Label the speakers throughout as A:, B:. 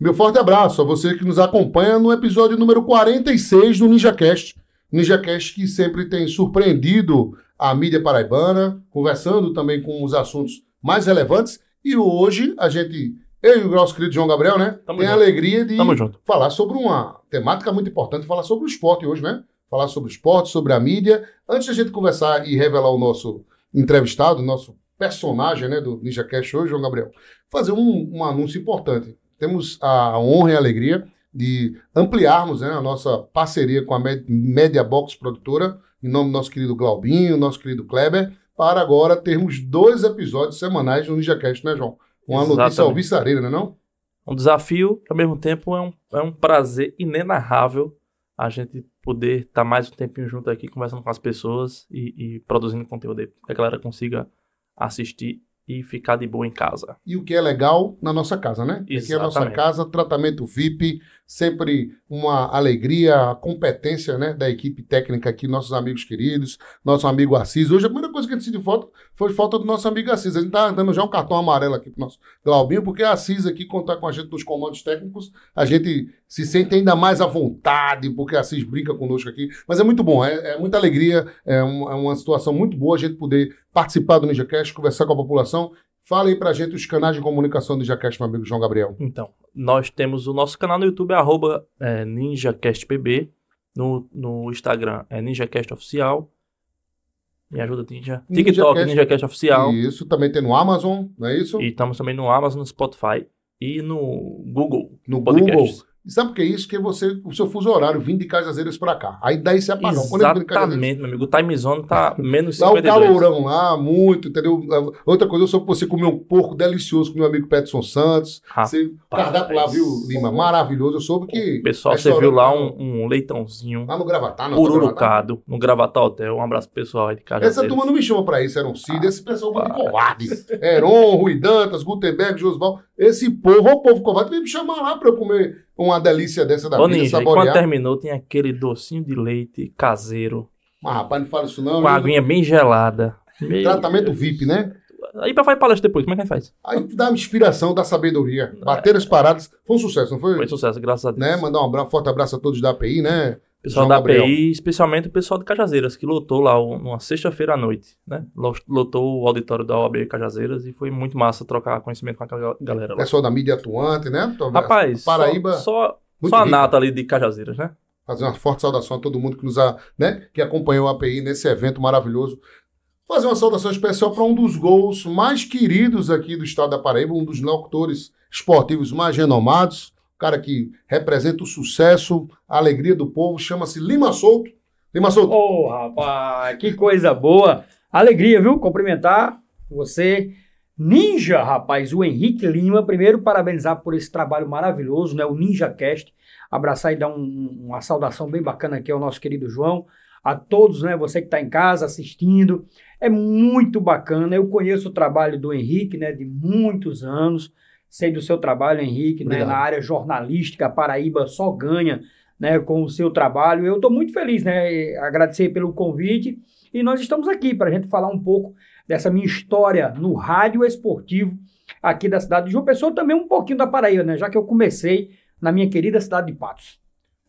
A: Meu forte abraço a você que nos acompanha no episódio número 46 do NinjaCast. NinjaCast que sempre tem surpreendido a mídia paraibana, conversando também com os assuntos mais relevantes. E hoje a gente, eu e o nosso querido João Gabriel, né?
B: Tamo
A: tem a
B: junto.
A: alegria de falar sobre uma temática muito importante, falar sobre o esporte hoje, né? Falar sobre o esporte, sobre a mídia. Antes da gente conversar e revelar o nosso entrevistado, o nosso personagem né, do NinjaCast hoje, João Gabriel, fazer um, um anúncio importante. Temos a honra e a alegria de ampliarmos né, a nossa parceria com a Med- Media Box Produtora, em nome do nosso querido Glaubinho, nosso querido Kleber, para agora termos dois episódios semanais no NinjaCast, né, João? Uma notícia
B: Exatamente.
A: alvissareira, né não?
B: Um desafio, ao mesmo tempo é um, é um prazer inenarrável a gente poder estar mais um tempinho junto aqui, conversando com as pessoas e, e produzindo conteúdo aí, que a galera consiga assistir e ficar de boa em casa.
A: e o que é legal na nossa casa, né? Aqui é a nossa
B: Exatamente.
A: casa, tratamento VIP, sempre uma alegria, a competência né, da equipe técnica aqui, nossos amigos queridos, nosso amigo Assis. Hoje a primeira coisa que a gente sentiu falta foi falta do nosso amigo Assis. A gente tá dando já um cartão amarelo aqui pro nosso Glaubinho, porque a Assis aqui, contar com a gente nos comandos técnicos, a gente se sente ainda mais à vontade, porque a Assis brinca conosco aqui. Mas é muito bom, é, é muita alegria, é, um- é uma situação muito boa a gente poder participar do NinjaCast, conversar com a população. Fala aí pra gente os canais de comunicação do NinjaCast, meu amigo João Gabriel.
B: Então, nós temos o nosso canal no YouTube, arroba é, NinjaCastPB. No, no Instagram é NinjaCast Oficial. Me ajuda, Ninja. TikTok,
A: NinjaCast.
B: NinjaCast Oficial.
A: Isso também tem no Amazon, não é isso?
B: E estamos também no Amazon, no Spotify e no Google.
A: no
B: Podcasts.
A: Google. Sabe por que é isso? Que você, o seu fuso horário vindo de Cajazeiras pra cá. Aí daí apagão. De Cajazeiras,
B: Exatamente, meu amigo. O time zone tá menos
A: Lá o
B: 52.
A: calorão lá, muito, entendeu? Outra coisa, eu soube que você comeu um porco delicioso com meu amigo Peterson Santos.
B: Rapaz.
A: Você, cardápio lá, viu, Lima? Maravilhoso. Eu soube que.
B: O pessoal
A: restaurante
B: serviu lá um, um leitãozinho
A: Lá no Gravatar, não. no Gravatar.
B: pururucado no Gravatar Hotel. Um abraço pro pessoal aí de casa.
A: Essa turma não me chama pra isso, Eron Cid. Esse pessoal é
B: para.
A: covarde. Heron, Rui Dantas, Gutenberg, Josval. Esse povo, o povo covarde, vem me chamar lá pra eu comer uma delícia dessa da
B: Ô,
A: vida,
B: Ninja, e
A: saborear.
B: quando terminou, tem aquele docinho de leite caseiro,
A: Mas, rapaz, não fala isso não.
B: com a aguinha bem gelada. Meu
A: Tratamento
B: Deus.
A: VIP, né?
B: Aí pra fazer palestra depois, como é que a gente faz?
A: Aí dá uma inspiração, dá sabedoria. Bater as paradas. Foi um sucesso, não foi?
B: Foi sucesso, graças a Deus.
A: Né? Mandar um abraço, forte abraço a todos da API, né?
B: Pessoal
A: João
B: da
A: Gabriel.
B: API, especialmente o pessoal de Cajazeiras, que lotou lá um- numa sexta-feira à noite, né? Lo- Lotou o auditório da OAB Cajazeiras e foi muito massa trocar conhecimento com aquela galera lá.
A: Pessoal da mídia atuante, né?
B: Rapaz,
A: Paraíba,
B: só, só, só a nata ali de Cajazeiras, né?
A: Fazer uma forte saudação a todo mundo que nos a, né? que acompanhou a API nesse evento maravilhoso. Fazer uma saudação especial para um dos gols mais queridos aqui do estado da Paraíba, um dos locutores esportivos mais renomados, cara que representa o sucesso, a alegria do povo, chama-se Lima Souto. Lima Souto,
C: Ô, rapaz, que coisa boa. Alegria, viu? Cumprimentar você. Ninja, rapaz, o Henrique Lima. Primeiro, parabenizar por esse trabalho maravilhoso, né? O Ninja Cast. Abraçar e dar um- uma saudação bem bacana aqui ao nosso querido João. A todos, né? Você que está em casa assistindo. É muito bacana. Eu conheço o trabalho do Henrique, né? De muitos anos. Sei do seu trabalho, Henrique, né? Na área jornalística, a Paraíba só ganha né, com o seu trabalho. Eu estou muito feliz, né? Agradecer pelo convite. E nós estamos aqui para a gente falar um pouco dessa minha história no rádio esportivo aqui da cidade de João Pessoa, também um pouquinho da Paraíba, né? Já que eu comecei na minha querida cidade de Patos.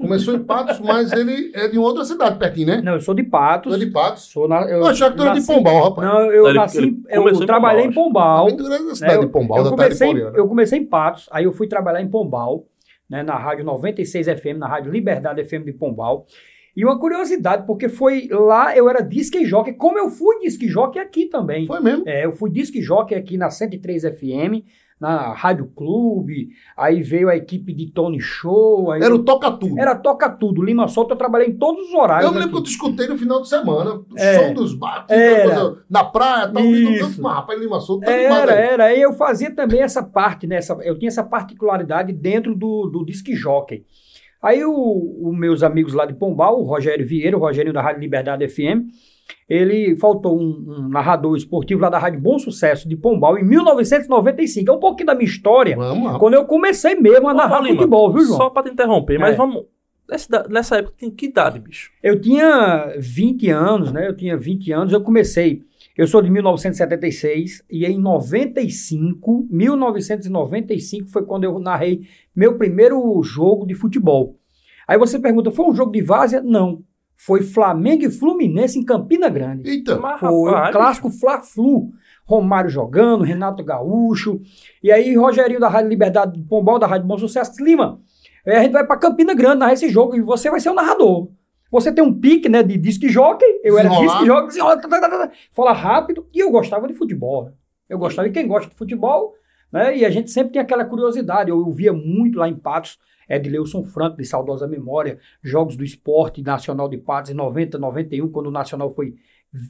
A: Começou em Patos, mas ele é de outra cidade pertinho, né?
C: Não, eu sou de Patos.
A: Tu é de Patos.
C: Sou na, eu
A: Eu achava que tu era de Pombal, rapaz.
C: Não, eu
B: Ele-
C: nasci,
B: ele
C: eu trabalhei em
B: Pombal,
A: cidade
C: né,
A: de Pombal,
C: eu,
A: da
C: comecei,
A: Poliana.
C: eu comecei em Patos, aí eu fui trabalhar em Pombal, né, na rádio 96 FM, na rádio Liberdade FM de Pombal. E uma curiosidade, porque foi lá, eu era disque jockey, como eu fui disque jockey aqui também.
A: Foi mesmo.
C: É, eu fui disque jockey aqui na 103 FM, na Rádio Clube, aí veio a equipe de Tony Show.
A: Era o Toca Tudo.
C: era Toca Tudo, Lima Solto, eu trabalhei em todos os horários.
A: Eu me lembro que eu escutei no final de semana. O
C: É.
A: som dos coisa na praia, tal.
C: Isso.
A: Mas, rapaz, Lima Souto tá
C: Era, era. Aí eu fazia também essa parte, né? essa- eu tinha essa particularidade dentro do, do disque jockey. Aí os meus amigos lá de Pombal, o Rogério Vieira, o Rogério da Rádio Liberdade FM, ele faltou um, um narrador esportivo lá da Rádio Bom Sucesso de Pombal em 1995. É um pouquinho da minha história,
A: Vamos lá.
C: quando eu comecei mesmo a
B: Ô,
C: narrar
B: Lima,
C: futebol, viu, João?
B: Só pra te interromper, mas
C: É.
B: vamos. Nessa, nessa época, tem que idade, bicho?
C: Eu tinha 20 anos, né? Eu tinha 20 anos, eu comecei Eu sou de 1976 e em 95, 1995 foi quando eu narrei meu primeiro jogo de futebol. Aí você pergunta, foi um jogo de várzea? Não. Foi Flamengo e Fluminense em Campina Grande.
A: Eita,
B: Mas,
C: Foi o
B: rapaz,
C: clássico Fla-Flu. Romário jogando, Renato Gaúcho. E aí, Rogerinho da Rádio Liberdade, Pombal da Rádio Bom Sucesso, Lima. é, a gente vai pra Campina Grande narrar esse jogo e você vai ser o narrador. Você tem um pique, né, de disque jockey. Eu era disque jockey, tá, tá, tá, tá, fala rápido. E eu gostava de futebol. Eu gostava, e quem gosta de futebol, né, e a gente sempre tem aquela curiosidade. Eu, eu via muito lá em Patos, Edileuson Franco, de saudosa memória, jogos do esporte nacional de Patos em 90, 91, quando o Nacional foi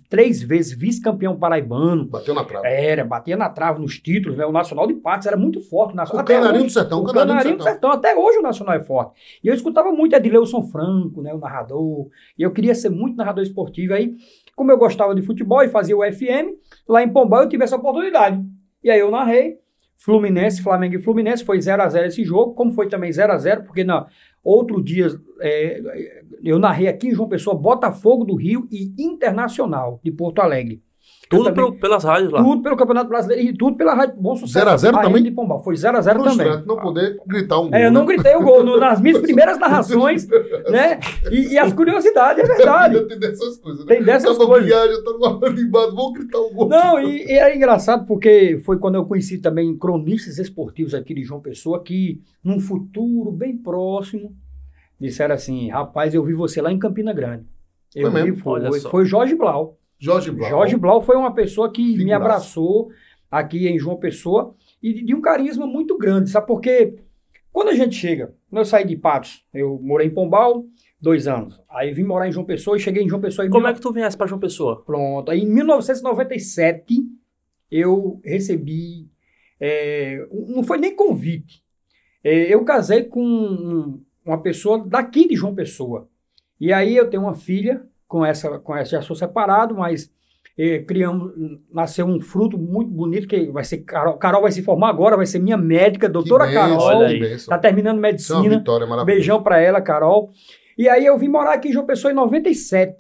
C: três vezes vice-campeão paraibano.
A: bateu na trave.
C: Era, batia na trave nos títulos, né? O Nacional de Patos era muito forte. O, Nacional,
A: O Canarinho do Sertão,
C: o
A: Canarinho do
C: Canarinho do
A: Sertão.
C: Sertão. Até hoje o Nacional é forte. E eu escutava muito Edileuson Franco, né? O narrador. E eu queria ser muito narrador esportivo. Aí, como eu gostava de futebol e fazia o FM, lá em Pombal eu tive essa oportunidade. E aí eu narrei. Fluminense, Flamengo e Fluminense, foi 0x0 esse jogo, como foi também 0x0, porque na outro dia é, eu narrei aqui em João Pessoa, Botafogo do Rio e Internacional de Porto Alegre. Eu
B: Tudo
C: também-
B: pelo- pelas rádios lá.
C: tudo pelo Campeonato Brasileiro e tudo pela Rádio Bom Sucesso.
A: 0 a 0
C: a
A: também?
C: rede De Pombal. Foi 0x0 também.
A: Frustrante não poder gritar um gol.
C: É, eu não
A: né?
C: gritei o gol no- nas minhas primeiras narrações, né? E, e as curiosidades, é verdade.
A: Tem dessas coisas, né?
C: Tem dessas
A: Tava
C: coisas.
A: viagem, tá numa animado, vou gritar um gol.
C: Não, e, e era engraçado porque foi quando eu conheci também cronistas esportivos aqui de João Pessoa que, num futuro bem próximo, disseram assim: rapaz, eu vi você lá em Campina Grande. Eu
A: Foi
C: vi,
A: mesmo?
C: foi, foi Jorge Blau.
A: Jorge Blau.
C: Jorge Blau foi uma pessoa que me
A: Figuraça.
C: abraçou aqui em João Pessoa e de, de um carisma muito grande, sabe? Porque quando a gente chega, quando eu saí de Patos, eu morei em Pombal dois anos, aí vim morar em João Pessoa e cheguei em João Pessoa em
B: Como
C: mil-
B: é que tu viesse pra João Pessoa?
C: Pronto. Aí, em 1997, eu recebi. é, não foi nem convite. É, eu casei com um- uma pessoa daqui de João Pessoa. E aí eu tenho uma filha, com essa, com essa já sou separado, mas é, criamos, nasceu um fruto muito bonito que vai ser Carol. Carol vai se formar agora, vai ser minha médica, doutora
A: Que bênção,
C: Carol. Está terminando
A: Isso é uma
C: medicina.
A: vitória maravilhosa.
C: Beijão pra ela, Carol. E aí eu vim morar aqui em João Pessoa em 97,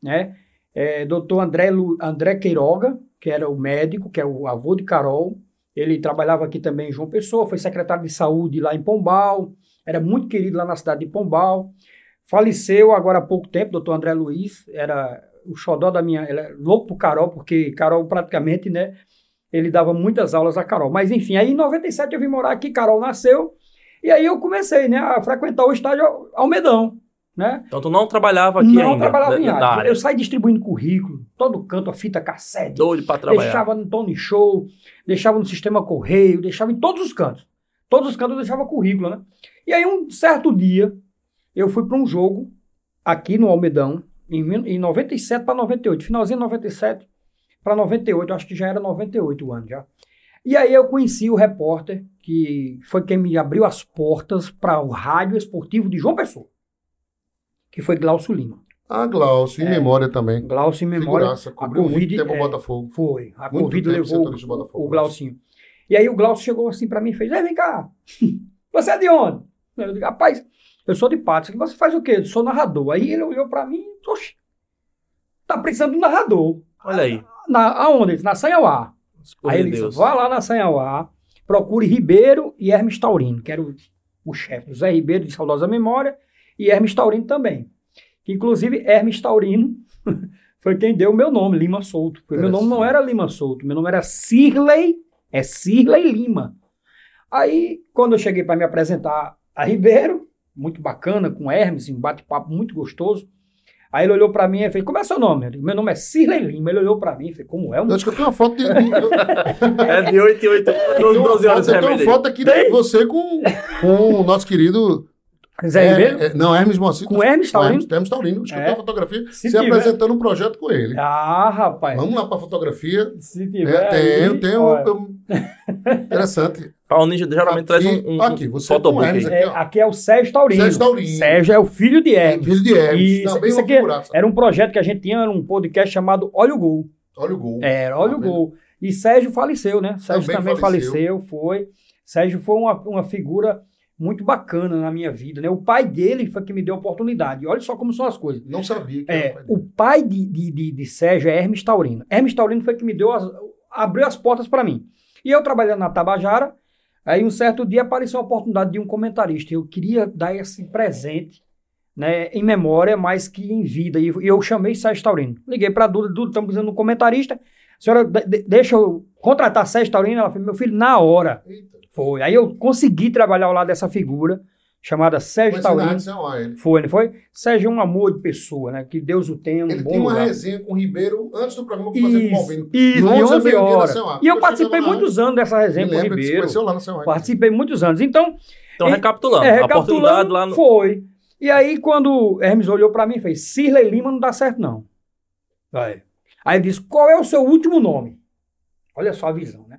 C: né? É, doutor André, Lu- André Queiroga, que era o médico, que é o avô de Carol, ele trabalhava aqui também em João Pessoa, foi secretário de saúde lá em Pombal, era muito querido lá na cidade de Pombal. Faleceu agora há pouco tempo, doutor André Luiz, era o xodó da minha. Ele é louco por Carol, porque Carol praticamente, né? Ele dava muitas aulas a Carol. Mas enfim, aí em 97 eu vim morar aqui, Carol nasceu, e aí eu comecei, né, a frequentar o estádio Almedão, né?
B: Então tu não trabalhava aqui
C: não
B: ainda?
C: trabalhava em
B: área.
C: Eu saí distribuindo currículo, todo canto, a fita cassete,
B: Doido pra trabalhar.
C: deixava no Tony Show, deixava no sistema correio, deixava em todos os cantos. Todos os cantos eu deixava currículo, né? E aí um certo dia eu fui para um jogo aqui no Almedão em, em 97 para 98, finalzinho de 97 para 98, acho que já era 98 o ano já. E aí eu conheci o repórter que foi quem me abriu as portas para o rádio esportivo de João Pessoa, que foi Glaucio Lima.
A: Ah, Glaucio, em
C: É.
A: memória também.
C: Glaucio em memória.
A: Figuraça,
C: a
A: cobriu muito
C: Covid,
A: tempo o
C: é,
A: Botafogo.
C: Foi. A
A: Muito
C: Covid
A: tempo
C: levou
A: do Botafogo,
C: o, o Glaucinho. E aí o Glaucio chegou assim pra mim e fez: vem cá. Você é de onde? Eu digo, rapaz, eu sou de Patos. Você faz o quê? Eu sou narrador. Aí ele olhou pra mim e, oxe, tá precisando de um narrador.
B: Olha aí.
C: Na, aonde? Na Sanhauá. Aí ele
B: Deus.
C: disse, vá lá na Sanhauá, procure Ribeiro e Hermes Taurino, que era o, o chefe. José Ribeiro, de saudosa memória, e Hermes Taurino também. Inclusive, Hermes Taurino foi quem deu o meu nome, Lima Souto. Porque meu nome não era Lima Souto, meu nome era Cirley, é Cirley Lima. Aí, quando eu cheguei para me apresentar a Ribeiro, muito bacana, com Hermes, um bate-papo muito gostoso, Aí ele olhou pra mim e fez, como é seu nome? Eu digo, meu nome é Cirley Lima. Ele olhou pra mim e fez, como é? o
A: Eu acho que eu tenho uma foto de.
B: É de 8 em 8,
A: eu tenho uma
B: 12 horas
A: foto, eu tenho uma foto aqui de você com, com o nosso querido.
C: Zé Ribeiro?
A: É, é, não, Hermes Moacir.
C: Com Hermes Taurino?
A: Hermes, Hermes Taurino. Acho que eu
C: É.
A: tenho uma fotografia.
C: Se tiver-
A: apresentando um projeto com ele.
C: Ah, rapaz.
A: Vamos lá pra fotografia.
C: Se
A: É,
C: tiver.
A: tenho,
C: aí,
A: tenho.
C: olha,
A: eu- Interessante.
B: Paulo Ninja geralmente traz um, um,
A: Aqui,
B: um
A: você Hermes
B: aí.
A: aqui.
C: é, aqui é o Sérgio Taurino.
A: Sérgio Taurino.
C: Sérgio é o filho de Hermes.
A: Filho de Hermes.
C: Isso,
A: Também
C: isso aqui
A: figuraça.
C: Era um projeto que a gente tinha, um podcast chamado Olha o Gol.
A: Olha o gol.
C: Era, olha
A: Tá
C: o
A: vendo?
C: gol. E Sérgio faleceu, né? Sérgio
A: Também
C: também,
A: faleceu.
C: faleceu. foi. Sérgio foi uma, uma figura muito bacana na minha vida, né? O pai dele foi que me deu a oportunidade. E olha só como são as coisas.
A: Não sabia que
C: É,
A: era o pai dele.
C: o pai de, de, de, de Sérgio é Hermes Taurino. Hermes Taurino foi que me deu as, abriu as portas para mim. E eu trabalhando na Tabajara, aí um certo dia apareceu a oportunidade de um comentarista. Eu queria dar esse presente, né, em memória, mais que em vida. E eu chamei Sérgio Taurino. Liguei para Duda, Duda, estamos precisando de um comentarista. Senhora, de- de- deixa eu contratar Sérgio Taurino. Ela falou, meu filho, na hora. Foi. Aí eu consegui trabalhar ao lado dessa figura, chamada Sérgio Taurino.
A: Ele.
C: Foi, não foi? Sérgio é um amor de pessoa, né? Que Deus o tenha, um
A: Ele
C: bom
A: tinha uma
C: lugar.
A: resenha com o Ribeiro antes do programa que eu fazia com o Malvino.
C: isso,
A: De
C: de
A: 11 a
C: 11
A: meio-dia na
C: horas. E eu
A: Eu
C: participei muitos anos dessa
A: Me
C: resenha com o
A: você
C: Ribeiro.
A: lá no.
C: Participei muitos anos. Então,
B: Então,
C: E-
B: recapitulando,
C: é, recapitulando,
B: lá no.
C: foi. E aí, quando Hermes olhou pra mim e fez, Cirlei Lima não dá certo, não. Aí. Aí ele disse, qual é o seu último nome? Olha só a visão, né?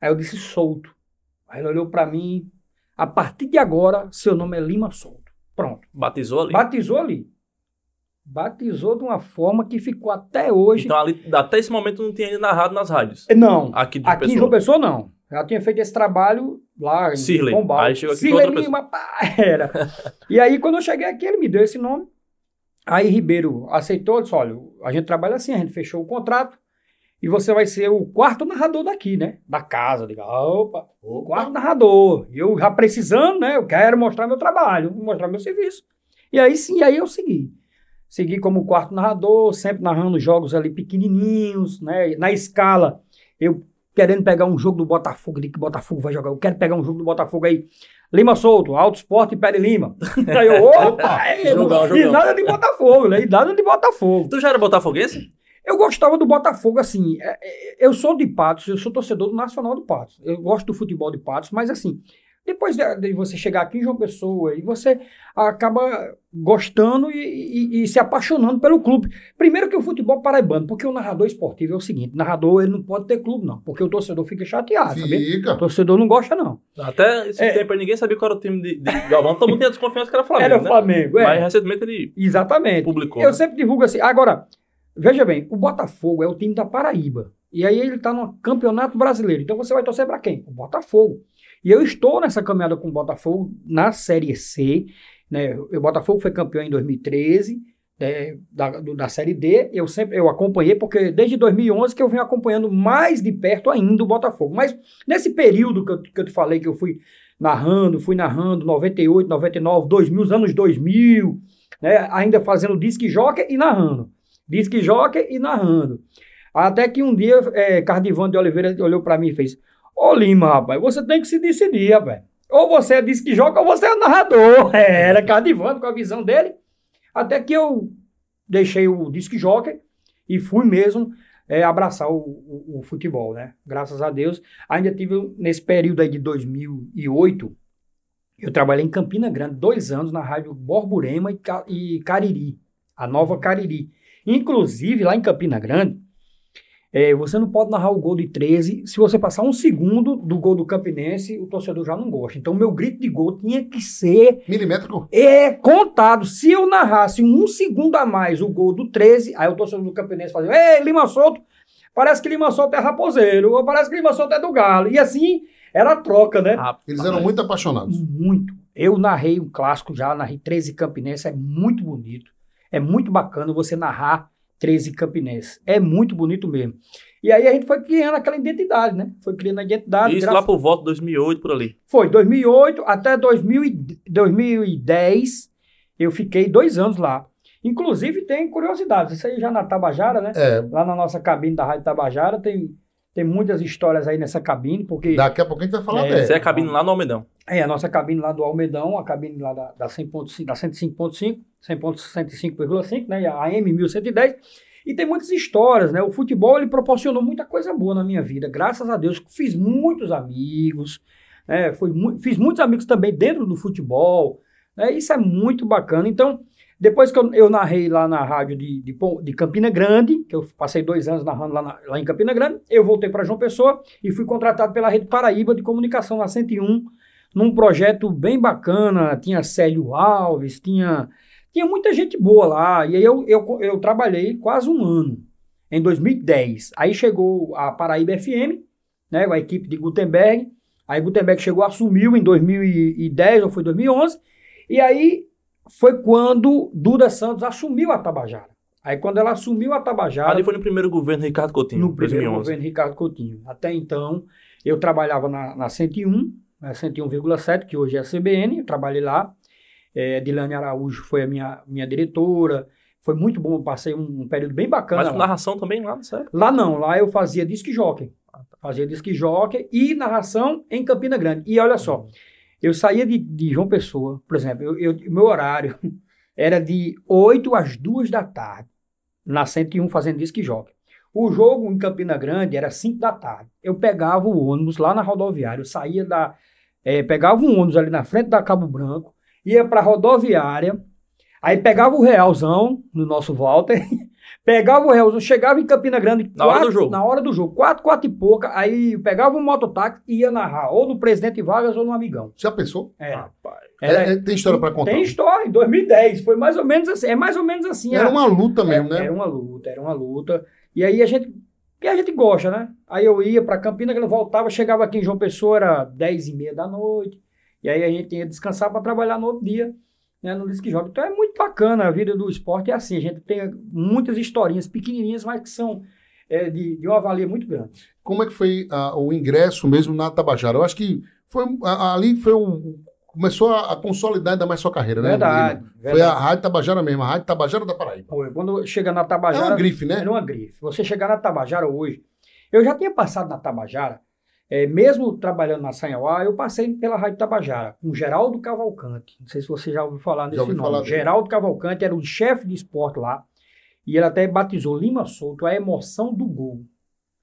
C: Aí eu disse, Solto. Aí ele olhou pra mim, a partir de agora, seu nome é Lima Solto. Pronto.
B: Batizou ali.
C: Batizou ali. Batizou de uma forma que ficou até hoje.
B: Então, ali, até esse momento, não tinha ainda narrado nas rádios.
C: não,
B: Aqui
C: aqui em João Pessoa não. Já tinha feito esse trabalho lá em
B: Cirlei.
C: Pombal.
B: Aí chegou aqui outra
C: Lima, pá, era. e aí, quando eu cheguei aqui, ele me deu esse nome. Aí Ribeiro aceitou, disse, olha, a gente trabalha assim, a gente fechou o contrato e você vai ser o quarto narrador daqui, né? Da casa. Eu digo, opa, o quarto narrador. E eu já precisando, né? Eu quero mostrar meu trabalho, mostrar meu serviço. E aí sim, aí eu segui. Segui como quarto narrador, sempre narrando jogos ali pequenininhos, né? Na escala, eu querendo pegar um jogo do Botafogo, de que Botafogo vai jogar. Eu quero pegar um jogo do Botafogo aí. Lima Solto, Alto Esporte e Pere Lima. Aí eu, opa! é,
B: Jogão,
C: E
B: jogão.
C: nada de Botafogo, né? E nada de Botafogo.
B: Tu já era botafoguense?
C: Eu gostava do Botafogo, assim. é, é, Eu sou de Patos, eu sou torcedor do Nacional de Patos. Eu gosto do futebol de Patos, mas assim, depois de, você chegar aqui em João Pessoa e você acaba gostando e, e- e se apaixonando pelo clube. Primeiro que o futebol paraibano, porque o narrador esportivo é o seguinte: narrador ele não pode ter clube, não, porque o torcedor fica chateado, sabe? O
A: Fica.
C: torcedor não gosta, não.
B: Até esse
C: É.
B: tempo aí ninguém sabia qual era o time de, de Galvão. Todo mundo tinha desconfiança que era Flamengo.
C: Era
B: né?
C: Flamengo, é.
B: Mas recentemente ele
C: Exatamente.
B: publicou.
C: Eu
B: né?
C: sempre divulgo assim. Agora, veja bem, o Botafogo é o time da Paraíba. E aí ele está no Campeonato Brasileiro. Então você vai torcer para quem? O Botafogo. E eu estou nessa caminhada com o Botafogo na Série C. Né? O Botafogo foi campeão em 2013. né, da, do- da Série D, eu sempre eu acompanhei, porque desde 2011 que eu venho acompanhando mais de perto ainda o Botafogo. Mas nesse período que eu, que eu te falei, que eu fui narrando, fui narrando 98, 99, 2000, os anos 2000, né, ainda fazendo disque jockey e narrando. Disque jockey e narrando. Até que um dia, é, de Oliveira olhou pra mim e fez: Ô Lima, rapaz, você tem que se decidir, rapaz. Ou você é disque jockey ou você é narrador. É, era Cardivan com a visão dele. Até que eu deixei o disque jockey e fui mesmo é, abraçar o, o- o futebol, né? Graças a Deus. Ainda tive, nesse período aí de 2008, eu trabalhei em Campina Grande, dois anos, na rádio Borborema e, e Cariri, a nova Cariri. Inclusive, lá em Campina Grande, é, você não pode narrar o gol de 13. Se você passar um segundo do gol do Campinense, o torcedor já não gosta. Então, meu grito de gol tinha que ser
A: Milimétrico.
C: é contado. Se eu narrasse um segundo a mais o gol do 13, aí o torcedor do Campinense fazia: Ei, Lima Solto, parece que Lima Solto é raposeiro, ou parece que Lima Solto é do Galo. E assim era a troca, né?
B: Rapaz,
A: Eles eram muito apaixonados.
C: Muito. Eu narrei um clássico já, narrei 13 Campinense, é muito bonito. É muito bacana você narrar 13 Campinense. É muito bonito mesmo. E aí a gente foi criando aquela identidade, né? Foi criando a identidade.
B: Isso
C: graças-
B: lá por volta de 2008, por ali.
C: Foi 2008 até 2000 e- 2010. Eu fiquei dois anos lá. Inclusive tem curiosidades. Isso aí já na Tabajara, né?
A: É,
C: Lá na nossa cabine da Rádio Tabajara tem, tem muitas histórias aí nessa cabine, porque
A: daqui a pouco a gente vai falar
C: É,
A: dela.
B: Você é a cabine lá no Almedão.
C: é a nossa cabine lá do Almedão, a cabine lá da, da 100.5, da 105.5, 100.105,5, né? A AM 1110. E tem muitas histórias, né? O futebol ele proporcionou muita coisa boa na minha vida. Graças a Deus, fiz muitos amigos, né? Foi mu- fiz muitos amigos também dentro do futebol. Né? Isso é muito bacana. Então, depois que eu, eu narrei lá na rádio de, de, de Campina Grande, que eu passei dois anos narrando lá, na- lá em Campina Grande, eu voltei para João Pessoa e fui contratado pela Rede Paraíba de Comunicação na 101, num projeto bem bacana. Tinha Célio Alves, tinha, tinha muita gente boa lá. E aí eu, eu, eu trabalhei quase um ano, em 2010. Aí chegou a Paraíba FM, né, a equipe de Gutenberg. Aí Gutenberg chegou, assumiu em 2010 ou foi 2011. E aí foi quando Duda Santos assumiu a Tabajara. Aí quando ela assumiu a Tabajara...
B: Ali foi no primeiro governo Ricardo Coutinho,
C: no primeiro
B: 2011.
C: governo Ricardo Coutinho. Até então, eu trabalhava na, na 101, na 101,7, que hoje é a CBN, eu trabalhei lá. É, Dilane Araújo foi a minha, minha diretora. Foi muito bom, passei um, um período bem bacana.
B: Mas com narração também lá, sério?
C: Lá não, lá eu fazia disque jockey.
B: Ah, tá.
C: Fazia disque jockey e narração em Campina Grande. E olha só, eu saía de, de João Pessoa, por exemplo, eu, eu- meu horário era de 8 às 2 da tarde, na 101 fazendo disque jockey. O jogo em Campina Grande era 5 da tarde. Eu pegava o ônibus lá na rodoviária, eu saía da. eh, pegava um ônibus ali na frente da Cabo Branco, ia para a rodoviária, aí pegava o realzão no nosso Walter, pegava o realzão, chegava em Campina Grande
B: Na hora
C: quatro-
B: do jogo.
C: Na hora do jogo, quatro, quatro e pouca, aí pegava um mototáxi e ia narrar, ou no Presidente Vargas ou no Amigão.
A: Já pensou?
C: É.
B: Rapaz.
C: Era-
A: É, é, tem história pra contar.
C: Tem história, em 2010, foi mais ou menos assim, é mais ou menos assim.
A: Era
C: a-
A: uma luta mesmo,
C: era,
A: né?
C: Era uma luta, era uma luta. E aí a gente, e a gente gosta, né? Aí eu ia pra Campina, quando eu voltava, chegava aqui em João Pessoa, era 10 e meia da noite. E aí a gente ia descansar para trabalhar no outro dia, né? No Disque Joga. Então é muito bacana, a vida do esporte é assim. A gente tem muitas historinhas pequenininhas, mas que são é, de, de uma valia muito grande.
A: Como é que foi ah, o ingresso mesmo na Tabajara? Eu acho que foi ah, ali foi. Começou a, a consolidar ainda mais sua carreira, né?
C: Verdade, verdade.
A: Foi a Rádio Tabajara mesmo, a Rádio Tabajara da Paraíba.
C: Foi, Quando chega na
A: É
C: Tabajara.
A: uma grife, né?
C: Era uma grife. Você chegar na Tabajara hoje. Eu já tinha passado na Tabajara, é, mesmo trabalhando na Sanhauá, eu passei pela Rádio Tabajara, com Geraldo Cavalcante. Não sei se você já ouviu falar nesse
A: ouvi
C: nome.
A: falar.
C: Geraldo Cavalcante era o chefe de esporte lá. E ele até batizou Lima Souto, a emoção do gol.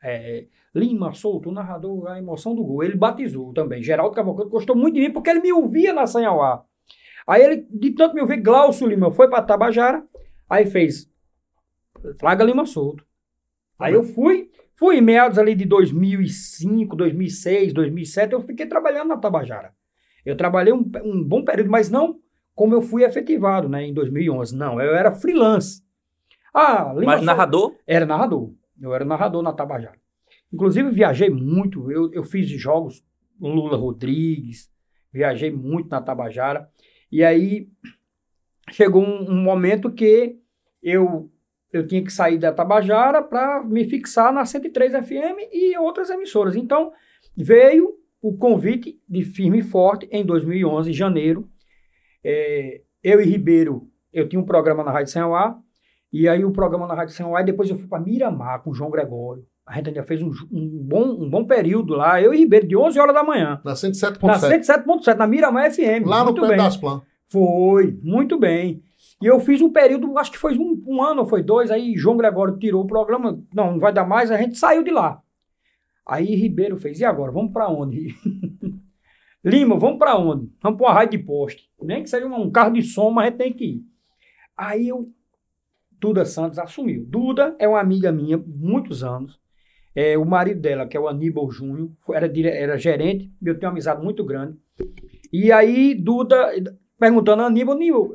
C: É, Lima Souto, o narrador, a emoção do gol. Ele batizou também. Geraldo Cavalcante gostou muito de mim porque ele me ouvia na Sanhauá. Aí ele, de tanto me ouvir, Glaucio Lima foi para Tabajara, aí fez Traga Lima Souto. Aí eu fui, fui em meados ali de 2005, 2006, 2007, eu fiquei trabalhando na Tabajara. Eu trabalhei um, um bom período, mas não como eu fui efetivado, né, em 2011. Não, eu era freelance. Ah, Lima
B: Mas narrador?
C: era narrador. Eu era narrador na Tabajara. Inclusive, viajei muito. Eu, eu fiz jogos com Lula Rodrigues. Viajei muito na Tabajara. E aí, chegou um, um momento que eu, eu tinha que sair da Tabajara para me fixar na 103 FM e outras emissoras. Então, veio o convite de firme e forte em 2011, em janeiro. É, eu e Ribeiro, eu tinha um programa na Rádio Senhauá, e aí o programa na Rádio Senhauá, e depois eu fui para Miramar com o João Gregório. A gente ainda fez um, um bom, um bom período lá, eu e Ribeiro, de 11 horas da manhã.
A: Na
C: Na
A: 107.7.
C: 107.7, na Miramar FM.
A: Lá no pé das Plan.
C: Foi, muito bem. E eu fiz um período, acho que foi um, um ano foi dois, aí João Gregório tirou o programa, não, não vai dar mais, a gente saiu de lá. Aí Ribeiro fez, e agora, vamos para onde? Lima, vamos para onde? Vamos para uma rádio de poste. Nem que seja um, carro de som, mas a gente tem que ir. Aí eu, Duda Santos assumiu. Duda é uma amiga minha, muitos anos. É, o marido dela, que é o Aníbal Júnior, era, era gerente, eu tenho uma amizade muito grande. E aí, Duda, perguntando a Aníbal, Aníbal,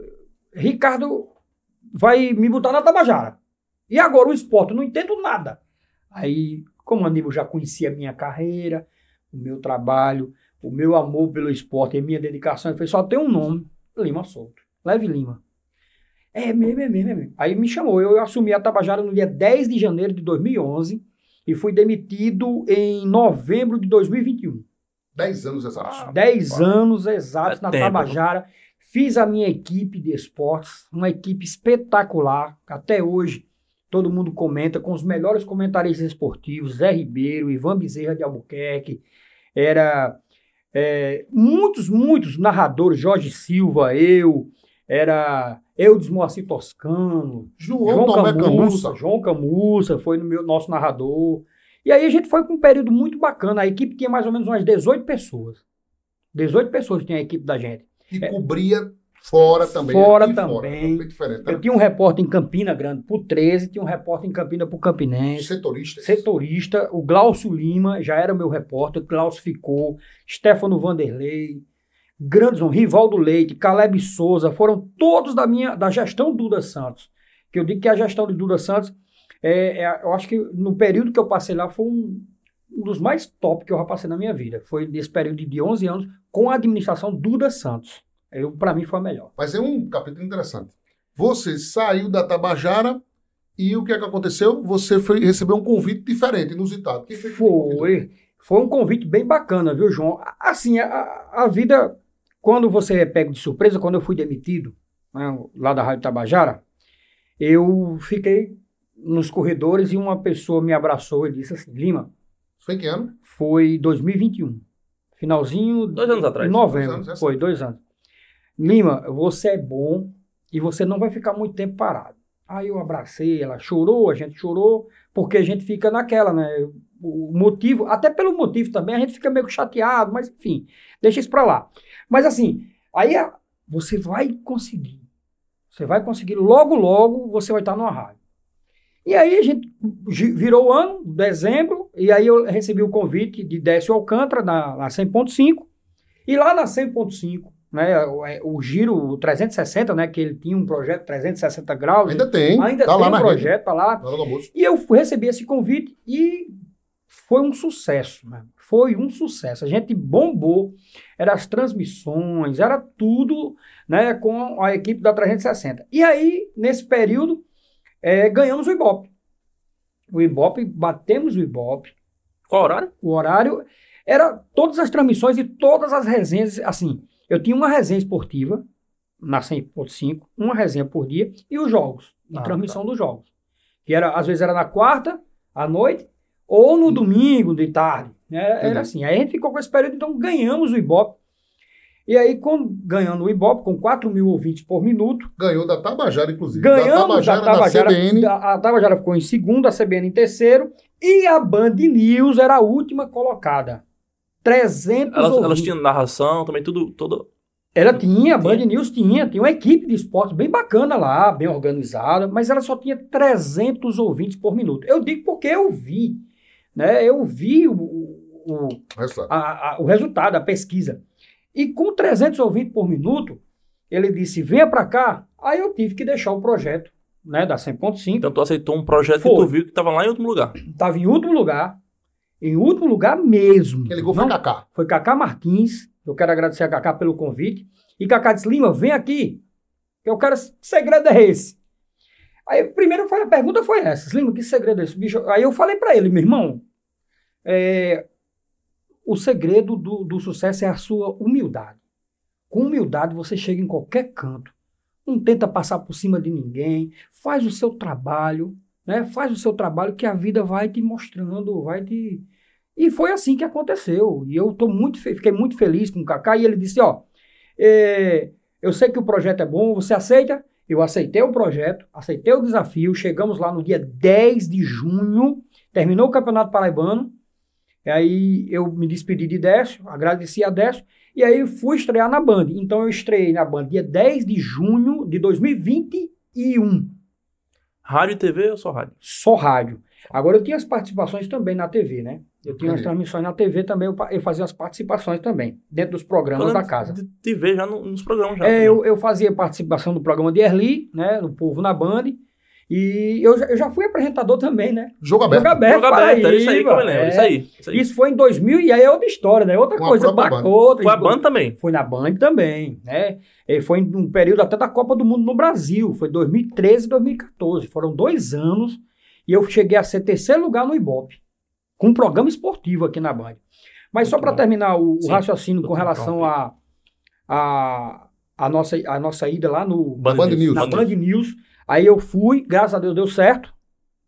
C: Ricardo vai me botar na Tabajara. E agora o esporte, eu não entendo nada. Aí, como o Aníbal já conhecia a minha carreira, o meu trabalho, o meu amor pelo esporte e a minha dedicação, ele fez, só tem um nome, Lima Souto. Leve Lima. É mesmo, é mesmo, é mesmo. Aí me chamou, eu assumi a Tabajara no dia 10 de janeiro de 2011 e fui demitido em novembro de 2021.
A: 10 anos exatos.
B: Ah,
C: 10 anos exatos
B: É
C: na
B: tempo.
C: Tabajara. Fiz a minha equipe de esportes, uma equipe espetacular. Até hoje, todo mundo comenta com os melhores comentaristas esportivos: Zé Ribeiro, Ivan Bezerra de Albuquerque. Era é, muitos, muitos narradores: Jorge Silva, eu, era Eudes Moacir Toscano,
A: João,
C: João Camussa. João Camussa foi no meu, nosso narrador. E aí a gente foi com um período muito bacana. A equipe tinha mais ou menos umas 18 pessoas. 18 pessoas tinha a equipe da gente.
A: E cobria fora também.
C: Fora
A: aqui
C: também.
A: Bem diferente.
C: Eu
A: Né?
C: tinha um repórter em Campina Grande pro 13, tinha um repórter em Campina pro Campinense.
A: Setoristas.
C: Setorista, o Glaucio Lima já era meu repórter, o Glaucio ficou, Stefano Vanderlei, grandes nomes, Rivaldo Leite, Caleb Souza, foram todos da minha da gestão Duda Santos. Que eu digo que a gestão de Duda Santos, é, é, eu acho que no período que eu passei lá foi um, um dos mais top que eu já passei na minha vida. Foi nesse período de 11 anos com a administração Duda Santos. Eu, para mim foi a melhor.
A: Mas é um capítulo interessante. Você saiu da Tabajara e o que é que aconteceu? Você foi receber um convite diferente, inusitado. Quem foi? que convidou?
C: Foi. Foi um convite bem bacana, viu, João? Assim, a, a vida, quando você é pego de surpresa, quando eu fui demitido né, lá da Rádio Tabajara, eu fiquei nos corredores e uma pessoa me abraçou e disse assim: Lima,
A: Foi em que ano?
C: foi 2021. Finalzinho
B: Dois anos atrás.
C: novembro.
A: Dois anos, é
C: foi, dois anos. Lima, você é bom e você não vai ficar muito tempo parado. Aí eu abracei, ela chorou, a gente chorou, porque a gente fica naquela, né? O motivo, até pelo motivo também, a gente fica meio chateado, mas enfim, deixa isso pra lá. Mas assim, aí você vai conseguir. Você vai conseguir, logo, logo você vai estar numa rádio. E aí a gente virou o ano, dezembro, e aí eu recebi o convite de Décio Alcântara na, na 100.5, e lá na 100.5, né, o, é, o giro o 360, né, que ele tinha um projeto 360 graus,
A: Ainda tem.
C: ainda
A: tá
C: tem
A: lá
C: um projeto, tá lá, e eu recebi esse convite e foi um sucesso, né? Foi um sucesso. A gente bombou, eram as transmissões, era tudo, né, com a equipe da 360. E aí, nesse período, eh, ganhamos o Ibope. O Ibope, batemos o Ibope.
B: Qual horário?
C: O horário era todas as transmissões e todas as resenhas, assim, eu tinha uma resenha esportiva na 100.5, uma resenha por dia e os jogos, e
B: Ah,
C: transmissão dos jogos. Que era, às vezes era na quarta, à noite, ou no domingo, de tarde. né? Era, era assim. Aí a gente ficou com esse período, então ganhamos o Ibope. E aí, com, ganhando o Ibope, com 4 mil ouvintes por minuto,
A: Ganhou da Tabajara, inclusive.
C: Ganhamos
A: da
C: da
A: Tabajara,
C: Tabajara.
A: da CBN.
C: da- a Tabajara ficou em segundo, a CBN em terceiro. E a Band News era a última colocada. 300
B: Elas, elas
C: ouvintes.
B: tinham narração também, tudo. tudo...
C: Ela tinha, a Band
B: Tinha.
C: News tinha. Tinha uma equipe de esportes bem bacana lá, bem organizada. Mas ela só tinha 300 ouvintes por minuto. Eu digo porque eu vi. Né? Eu vi o- o- o,
A: Resultado.
C: a- a- o resultado, a pesquisa. E com 300 ouvintes por minuto, ele disse: venha para cá. Aí eu tive que deixar o projeto né, da 100.5.
B: Então tu aceitou um projeto
C: Foi.
B: que tu viu que tava lá em último lugar.
C: Estava em último lugar. Em último lugar mesmo.
A: Quem ligou foi
C: Não-
A: Kaká.
C: Foi Cacá Martins. Eu quero agradecer a Cacá pelo convite. E Cacá disse: Lima, vem aqui. Eu quero. Que segredo é esse? Aí, primeiro foi, a pergunta foi essa: Lima, que segredo é esse? Bicho, aí eu falei para ele: meu irmão, é, o segredo do, do sucesso é a sua humildade. Com humildade você chega em qualquer canto. Não tenta passar por cima de ninguém. Faz o seu trabalho. Né? Faz o seu trabalho que a vida vai te mostrando, vai te. E foi assim que aconteceu. E eu tô muito, fiquei muito feliz com o Kaká. E ele disse: Ó, é, eu sei que o projeto é bom, você aceita? Eu aceitei o projeto, aceitei o desafio. Chegamos lá no dia 10 de junho, terminou o Campeonato Paraibano. E aí eu me despedi de Décio, agradeci a Décio. E aí fui estrear na Band. Então eu estreiei na Band dia 10 de junho de 2021
B: Rádio e TV ou só rádio?
C: só rádio. Agora eu tinha as participações também na TV, né? Eu tinha as transmissões na TV também, eu, fazia as participações também, dentro dos programas
B: Eu
C: da casa.
B: De ver já no- nos programas já.
C: É, eu, eu fazia participação do programa de Erli, né? Do Povo na Band. E eu, já- eu já fui apresentador também, né?
A: Jogo aberto.
C: Jogo aberto,
B: Jogo aberto, isso aí que eu me lembro.
C: é.
B: Isso aí. Isso aí.
C: Isso foi em 2000 e aí é outra história, né? Outra
A: Com
C: coisa bacana.
A: Band.
B: Foi a banda também.
C: Foi na Band também, né? E foi em um período até da Copa do Mundo no Brasil. Foi 2013 e 2014. Foram dois anos e eu cheguei a ser terceiro lugar no Ibope. Com um programa esportivo aqui na Band. Mas só
B: Muito
C: para
B: bom.
C: terminar o, o
B: Sim,
C: raciocínio com relação a, a, a, nossa, a nossa ida lá no,
B: Band,
A: Band News.
C: na Band News. Aí eu fui, graças a Deus deu certo,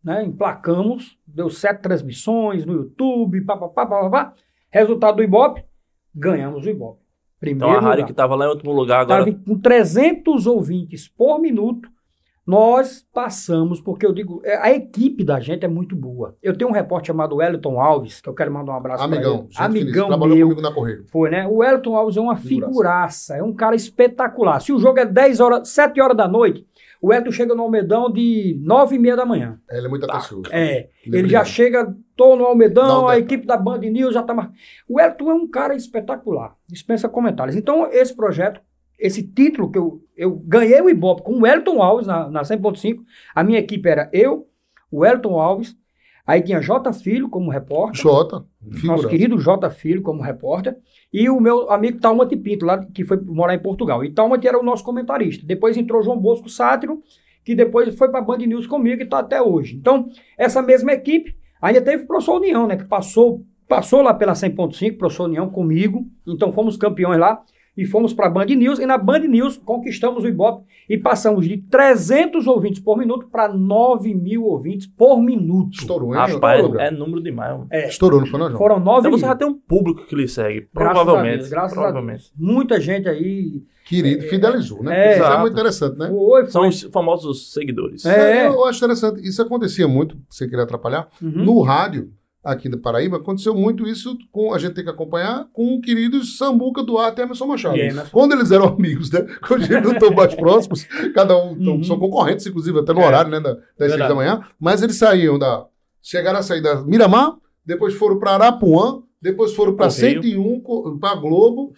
C: né? Emplacamos, deu sete transmissões no YouTube, papapá, papapá. Resultado do Ibope, ganhamos o Ibope. Primeiro
B: Então a rádio
C: lugar.
B: que tava lá em último lugar agora.
C: Tava com 300 ouvintes por minuto, nós passamos, porque eu digo, é, a equipe da gente é muito boa. Eu tenho um repórter chamado Wellington Alves, que eu quero mandar um abraço para
A: Amigão.
C: ele. Amigão
A: Trabalhou
C: meu.
A: comigo na Correio.
C: Foi, né? O Wellington Alves é uma
A: Figuraça.
C: figuraça, é um cara espetacular. Se o jogo é 10 horas, 7 horas da noite, o Wellington chega no Almedão de 9 e meia da manhã.
A: Ele é muito atencioso.
C: É,
A: Ele é
C: ele já chega, tô no Almedão,
A: Não,
C: a equipe da Band News já tá mar... O Wellington é um cara espetacular, dispensa comentários. Então, esse projeto, esse título que eu, eu ganhei o Ibope com o Wellington Alves na, na 100.5, a minha equipe era eu, o Wellington Alves, Aí tinha J Filho como repórter.
A: Jota,
C: Nosso querido J Filho como repórter. E o meu amigo Talmate Pinto, lá, que foi morar em Portugal. E Talmate era o nosso comentarista. Depois entrou João Bosco Sátiro, que depois foi para a Band News comigo e está até hoje. Então, essa mesma equipe, ainda teve o Professor União, né? Que passou, passou lá pela 100.5, Professor União comigo. Então, fomos campeões lá. E fomos para a Band News. E na Band News conquistamos o Ibope e passamos de 300 ouvintes por minuto para 9 mil ouvintes por minuto.
A: Estourou, hein?
B: Rapaz,
A: Estourou.
B: é número demais. mano.
C: É,
A: Estourou, não foi, não, João?
C: foram 9
B: Então
C: mil.
B: você já tem um público que lhe segue.
C: Graças
B: Provavelmente.
C: a Deus, graças
B: provavelmente.
C: a Deus. Muita gente aí.
A: Querido, fidelizou, né?
C: É,
A: Isso é muito interessante, né?
C: Foi,
B: São os famosos seguidores.
C: É.
A: Eu, eu acho interessante. Isso acontecia muito, sem querer atrapalhar,
C: Uhum.
A: no rádio, aqui da Paraíba, aconteceu muito isso com a gente tem que acompanhar com o querido Samuca Duarte e Emerson Machado.
C: E Emerson.
A: Quando eles eram amigos, né? Quando eles não estão mais próximos, cada um
C: Uhum.
A: são concorrentes, inclusive, até no
C: É.
A: horário, né? Da, das seis da manhã. Mas eles saíam da. Chegaram a sair da Miramar, depois foram para Arapuã, depois foram para
B: Correio.
A: 101, para Globo,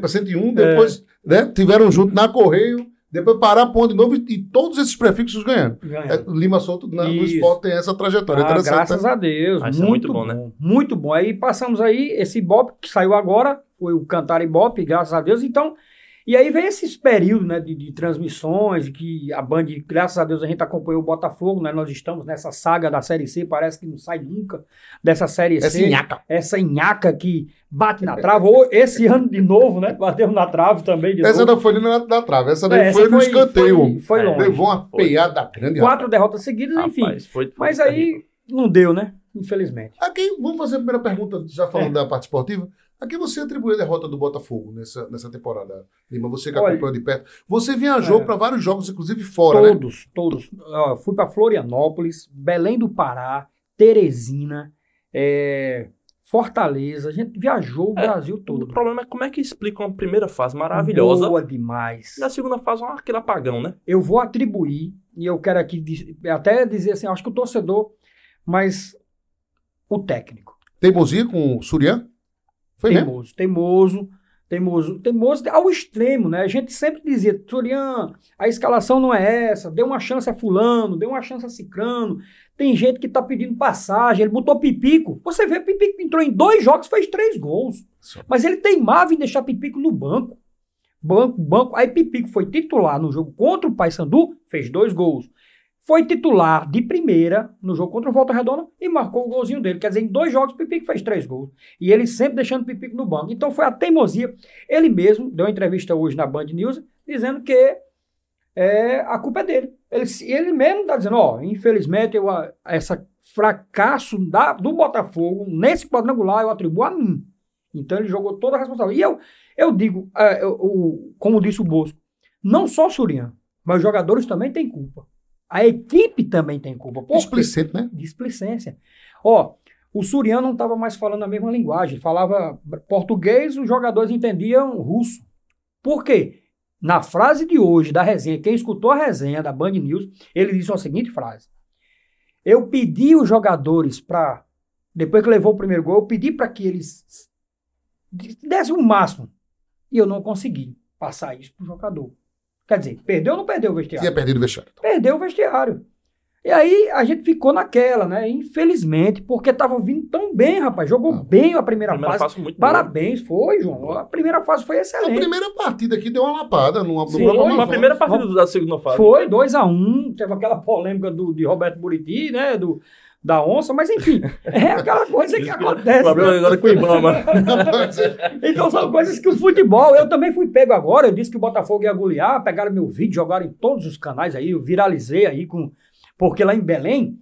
A: para 101, depois né, tiveram junto na Correio, depois para Arapuã de novo e, todos esses prefixos ganhando.
C: Ganha.
A: É, Lima Solto na, no esporte tem essa trajetória.
C: Ah,
A: interessante.
C: graças
A: né?
C: a Deus.
B: Ah, é
C: muito,
B: muito bom,
C: bom,
B: né?
C: Muito bom. Aí passamos aí esse Ibope que saiu agora, foi o Cantar Ibope, graças a Deus. Então, e aí vem esses períodos né, de, de transmissões, que a Band, graças a Deus, a gente acompanhou o Botafogo, né? Nós estamos nessa saga da Série C, parece que não sai nunca dessa Série
A: Essa
C: C.
A: nhaca.
C: Essa nhaca que bate na trave. Ou esse ano de novo, né? Bateu na trave também de
A: Essa
C: novo.
A: não foi na, na trave, essa daí
C: É,
A: foi
C: essa
A: no escanteio.
C: Foi, foi longe.
A: Levou uma
B: Foi.
A: peiada grande.
C: Quatro derrotas seguidas, enfim.
B: Rapaz, foi, foi
C: Mas
B: terrível.
C: aí não deu, né? Infelizmente.
A: Aqui, vamos fazer a primeira pergunta, já falando
C: É.
A: da parte esportiva. A quem você atribui a derrota do Botafogo nessa, nessa temporada, Lima? Você que
C: Olha-
A: acompanhou de perto. Você viajou
C: É.
A: para vários jogos, inclusive fora, né?
C: todos, todos. Ó, fui para Florianópolis, Belém do Pará, Teresina, é, Fortaleza. A gente viajou o
B: É,
C: Brasil
B: O
C: todo.
B: problema é como é que explica uma primeira fase maravilhosa
C: Boa demais.
B: e na segunda fase um aquele apagão, né?
C: Eu vou atribuir, e eu quero aqui até dizer assim, acho que o torcedor, mas o técnico.
A: Teimosia com o Surian? Foi mesmo?
C: teimoso, teimoso, teimoso, teimoso ao extremo, né? A gente sempre dizia, Turian, a escalação não é essa, dê uma chance a fulano, dê uma chance a cicrano, tem gente que tá pedindo passagem, ele botou Pipico, você vê, Pipico entrou em dois jogos, fez três gols, mas ele teimava em deixar Pipico no banco, banco, banco, aí Pipico foi titular no jogo contra o Paysandu, fez dois gols, foi titular de primeira no jogo contra o Volta Redonda e marcou o golzinho dele. Quer dizer, em dois jogos, Pipico fez três gols. E ele sempre deixando Pipico no banco. Então foi a teimosia. Ele mesmo deu uma entrevista hoje na Band News dizendo que é, a culpa é dele. Ele, ele mesmo está dizendo, ó, infelizmente, eu, essa fracasso da, do Botafogo nesse quadrangular eu atribuo a mim. Então ele jogou toda a responsabilidade. E eu, eu digo, é, eu- o- como disse o Bosco, não só o Surian, mas os jogadores também têm culpa. A equipe também tem culpa. Por?
A: Displicente, né?
C: displicência. Ó, o Surian não estava mais falando a mesma linguagem, falava português, os jogadores entendiam russo. Por quê? Na frase de hoje da resenha, quem escutou a resenha da Band News, ele disse a seguinte frase: Eu pedi os jogadores para, depois que levou o primeiro gol, eu pedi para que eles dessem o máximo. E eu não consegui passar isso para o jogador. Quer dizer, perdeu ou não perdeu o vestiário?
A: Tinha perdido o vestiário.
C: perdeu o vestiário. E aí a gente ficou naquela, né? Infelizmente, porque tava vindo tão bem, rapaz. Jogou
A: Ah.
C: bem a primeira,
B: Primeira
C: fase.
B: fase.
C: Parabéns, foi, João. A primeira fase foi
A: A
C: excelente.
A: primeira partida aqui deu uma lapada no, no
C: Sim,
A: Amazonas.
B: a primeira partida da segunda fase.
C: Foi 2x1, um, teve aquela polêmica do, de Roberto Buriti, né? Do, da onça, mas enfim, é aquela coisa que
B: Isso
C: acontece.
B: O problema
C: né?
B: agora é com o Ibama.
C: Então são coisas que o futebol, eu também fui pego agora, eu disse que o Botafogo ia golear, pegaram meu vídeo, jogaram em todos os canais aí, eu viralizei aí com. Porque lá em Belém,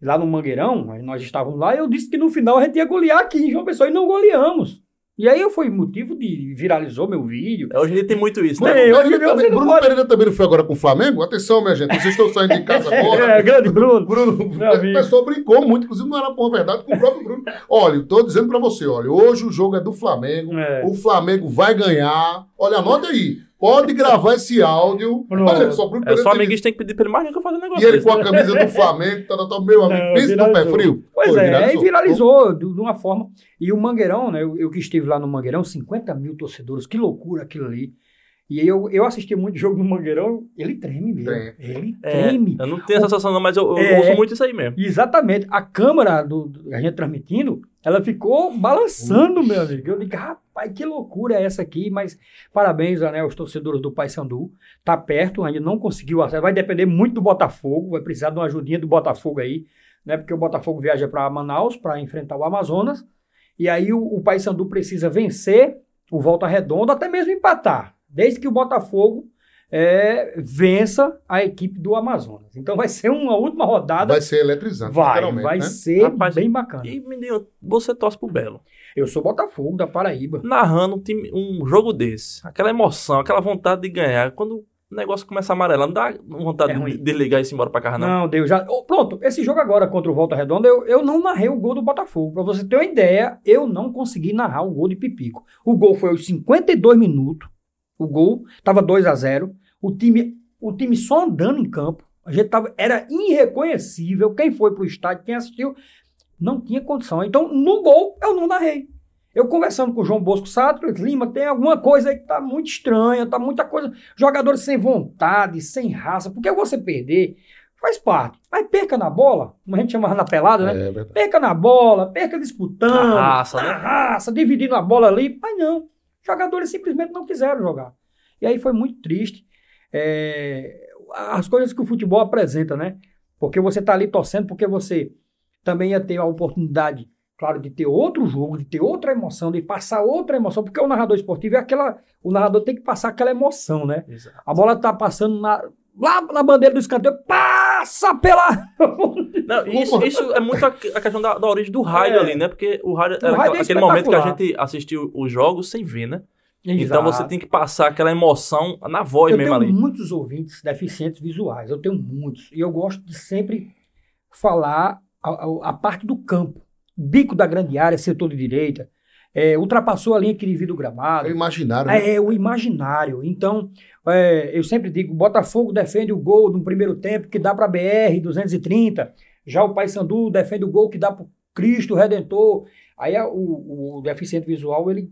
C: lá no Mangueirão, nós estávamos lá, eu disse que no final a gente ia golear aqui em João Pessoa e não goleamos. E aí eu fui motivo de viralizou meu vídeo.
B: Hoje em dia tem muito isso,
A: Bruno,
B: né?
C: É, hoje
A: também,
C: não
A: Bruno
C: pode-
A: Pereira também não foi agora com o Flamengo? Atenção, minha gente. Vocês estão saindo de casa agora.
C: É, grande Bruno.
A: Bruno, o pessoal brincou muito, inclusive não era por verdade com o próprio Bruno. Olha, eu tô dizendo pra você, olha, hoje o jogo é do Flamengo,
C: É.
A: o Flamengo vai ganhar. Olha, anota aí. Pode gravar esse áudio. Olha só, o Bruno
B: É só amiguinho tem que pedir pra ele mais nunca fazer um negócio
A: E ele
B: desse,
A: com a
B: né?
A: camisa do Flamengo, tá, tá, tá, meu amigo,
C: Não,
A: pense no pé
C: viralizou.
A: frio.
C: Pois
A: Pô,
C: é, aí viralizou de, de uma forma. E o Mangueirão, né? Eu, eu que estive lá no Mangueirão, 50 mil torcedores, que loucura aquilo ali. E aí eu, eu assisti muito jogo no Mangueirão, ele treme mesmo.
A: Treme.
C: Ele
B: É,
C: treme.
B: eu não tenho essa sensação não, mas eu, eu
C: É.
B: ouço muito isso aí mesmo.
C: Exatamente. A câmera do, do- a gente transmitindo, ela ficou balançando, meu amigo. Eu digo, rapaz, que loucura é essa aqui? Mas parabéns né, aos torcedores do Paysandu. Tá perto, ainda não conseguiu acesso. Vai depender muito do Botafogo, vai precisar de uma ajudinha do Botafogo aí, né? Porque o Botafogo viaja para Manaus para enfrentar o Amazonas. E aí o, o Paysandu precisa vencer o Volta Redonda, até mesmo empatar. Desde que o Botafogo é, vença a equipe do Amazonas. Então vai ser uma última rodada
A: Vai ser eletrizante,
C: Vai,
A: literalmente,
C: vai
A: né?
C: ser
B: Rapaz,
C: bem bacana.
B: E, menino, você torce pro Belo.
C: Eu sou Botafogo da Paraíba.
B: Narrando um, time- um jogo desse, aquela emoção, aquela vontade de ganhar. Quando o negócio começa a amarelar, não dá vontade
C: É
B: de desligar e ir embora pra casa, não.
C: Não, Deus já. Oh, pronto, esse jogo agora contra o Volta Redonda, eu, eu não narrei o gol do Botafogo. Pra você ter uma ideia, eu não consegui narrar o gol de Pipico. O gol foi aos 52 minutos. O gol tava 2 a 0 O time, o time só andando em campo. A gente tava, era irreconhecível. Quem foi pro estádio, quem assistiu, não tinha condição. Então, no gol, eu não narrei. Eu conversando com o João Bosco Sato, Lima, tem alguma coisa aí que tá muito estranha, tá muita coisa. Jogadores sem vontade, sem raça. Porque você perder faz parte. Mas perca na bola, como a gente chamava na pelada, né?
A: É.
C: Perca na bola, perca disputando.
B: Na raça, né?
C: na raça, dividindo a bola ali. Mas não. Jogadores simplesmente não quiseram jogar. E aí foi muito triste. É, as coisas que o futebol apresenta, né? Porque você tá ali torcendo, porque você também ia ter a oportunidade, claro, de ter outro jogo, de ter outra emoção, de passar outra emoção, porque o narrador esportivo é aquela. O narrador tem que passar aquela emoção, né?
B: Exato.
C: A bola tá passando na, lá na bandeira do escanteio, passa pela.
B: Não, isso, isso é muito a, a questão da, da origem do rádio
C: É.
B: ali, né? Porque o rádio
C: O
B: era
C: rádio é
B: aquele momento que a gente assistiu os jogos sem ver, né? Então
C: Exato.
B: você tem que passar aquela emoção na voz
C: Eu
B: mesmo
C: tenho
B: ali.
C: muitos ouvintes deficientes visuais, eu tenho muitos. E eu gosto de sempre falar a, a- a parte do campo. Bico da grande área, setor de direita, é, ultrapassou a linha que divide o
A: É
C: gramado.
A: o imaginário, né?
C: É, o imaginário. Então, é, eu sempre digo, Botafogo defende o gol no primeiro tempo que dá para BR 230. Já o Paysandu defende o gol que dá para Cristo Redentor. Aí a- o, o deficiente visual ele,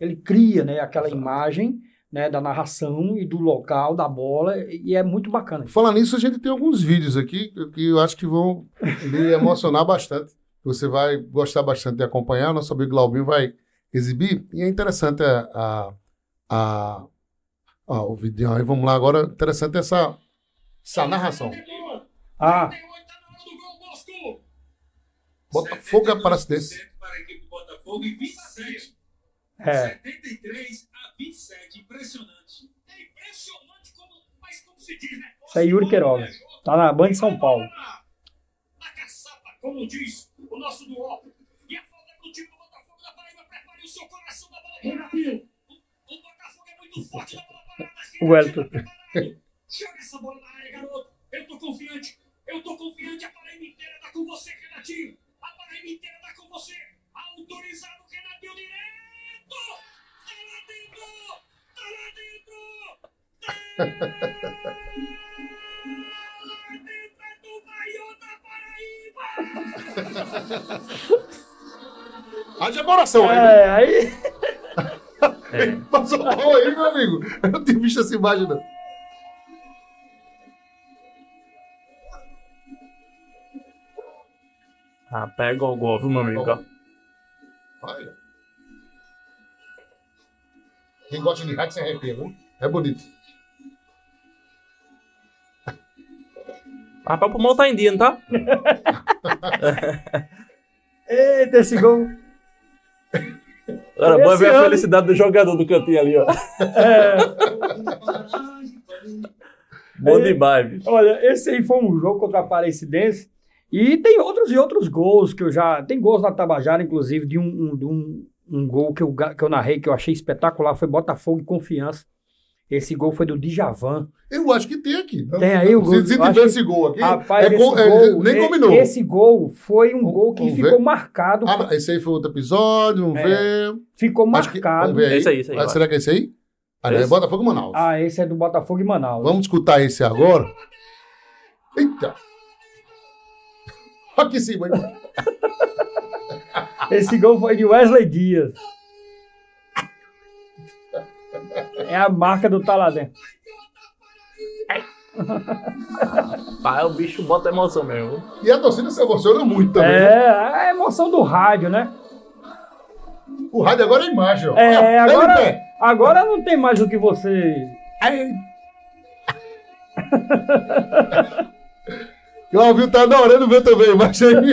C: ele cria, né, aquela imagem, né, da narração e do local da bola e é muito bacana.
A: Falar nisso, a gente tem alguns vídeos aqui que eu acho que vão lhe emocionar bastante. Você vai gostar bastante de acompanhar. Nosso amigo Glaubinho vai exibir. E é interessante a, a, a- a- o vídeo aí. Vamos lá agora. Interessante essa, essa narração.
C: Ah,
A: Botafogo é Aparecidense.
D: Para a equipe do Botafogo e 27.
C: é.
D: 73 a 27. Impressionante. É impressionante como, mas como se diz, né?
C: Isso é Yuri Queiroga. Tá na Band de São Paulo.
D: Na caçapa, como diz o nosso duó. E a falta pro time do Botafogo da Paraíba. Prepare o seu coração da bola parada. O, o Botafogo é muito forte na bola parada.
C: O.
D: Preparado. Joga essa bola na área, garoto. Eu tô confiante. Eu tô confiante. A Paraíba inteira tá com você, Renatinho. A Paraíba inteira tá com você. Autorizado, Renatinho direto. Tá lá dentro. Tá lá dentro. Tá
A: Haja coração aí.
C: É, aí
A: Passou mal aí, meu amigo. Eu não tinha visto essa imagem, não.
B: Ah, pega o gol, viu, meu amigo?
A: Olha. Quem gosta de rádio se arrepia, viu? É bonito.
B: Rapaz, o pulmão tá em dia, não tá?
C: Eita, esse gol.
B: Era bom ver a felicidade do jogador do cantinho ali, ó. Bom demais, bicho.
C: Olha, esse aí foi um jogo contra a Aparecidense. E tem outros e outros gols que eu já. Tem gols na Tabajara, inclusive, de um, um, de um, um gol que eu, que eu narrei, que eu achei espetacular. Foi Botafogo e Confiança. Esse gol foi do Djavan.
A: Eu acho que tem aqui.
C: Tem aí o gol.
A: Se, se tiver
C: que-
A: esse gol aqui,
C: Rapaz,
A: é
C: esse
A: com- é-
C: gol,
A: nem
C: e-
A: combinou.
C: Esse gol foi um gol que
A: vamos
C: ficou
A: ver?
C: marcado.
A: Ah, esse aí foi outro episódio, vamos
C: É.
A: ver.
C: ficou
A: Acho que,
C: marcado.
A: aí.
B: Esse aí, esse aí,
A: Ah, será que é esse aí? Ah, é
B: Esse?
A: Botafogo e Manaus.
C: Ah, esse é do Botafogo e Manaus.
A: Vamos escutar esse agora. Eita! Aqui em cima. hein?
C: Esse gol foi de Wesley Dias. É a marca do Taladem.
B: Pai, o bicho bota emoção mesmo.
A: E a torcida se emociona muito também. né?
C: É, a emoção do rádio, né?
A: O rádio agora é imagem, ó.
C: É,
A: Olha, olha
C: agora, agora não tem mais o que você.
A: Claudio tá adorando ver também, mas aí.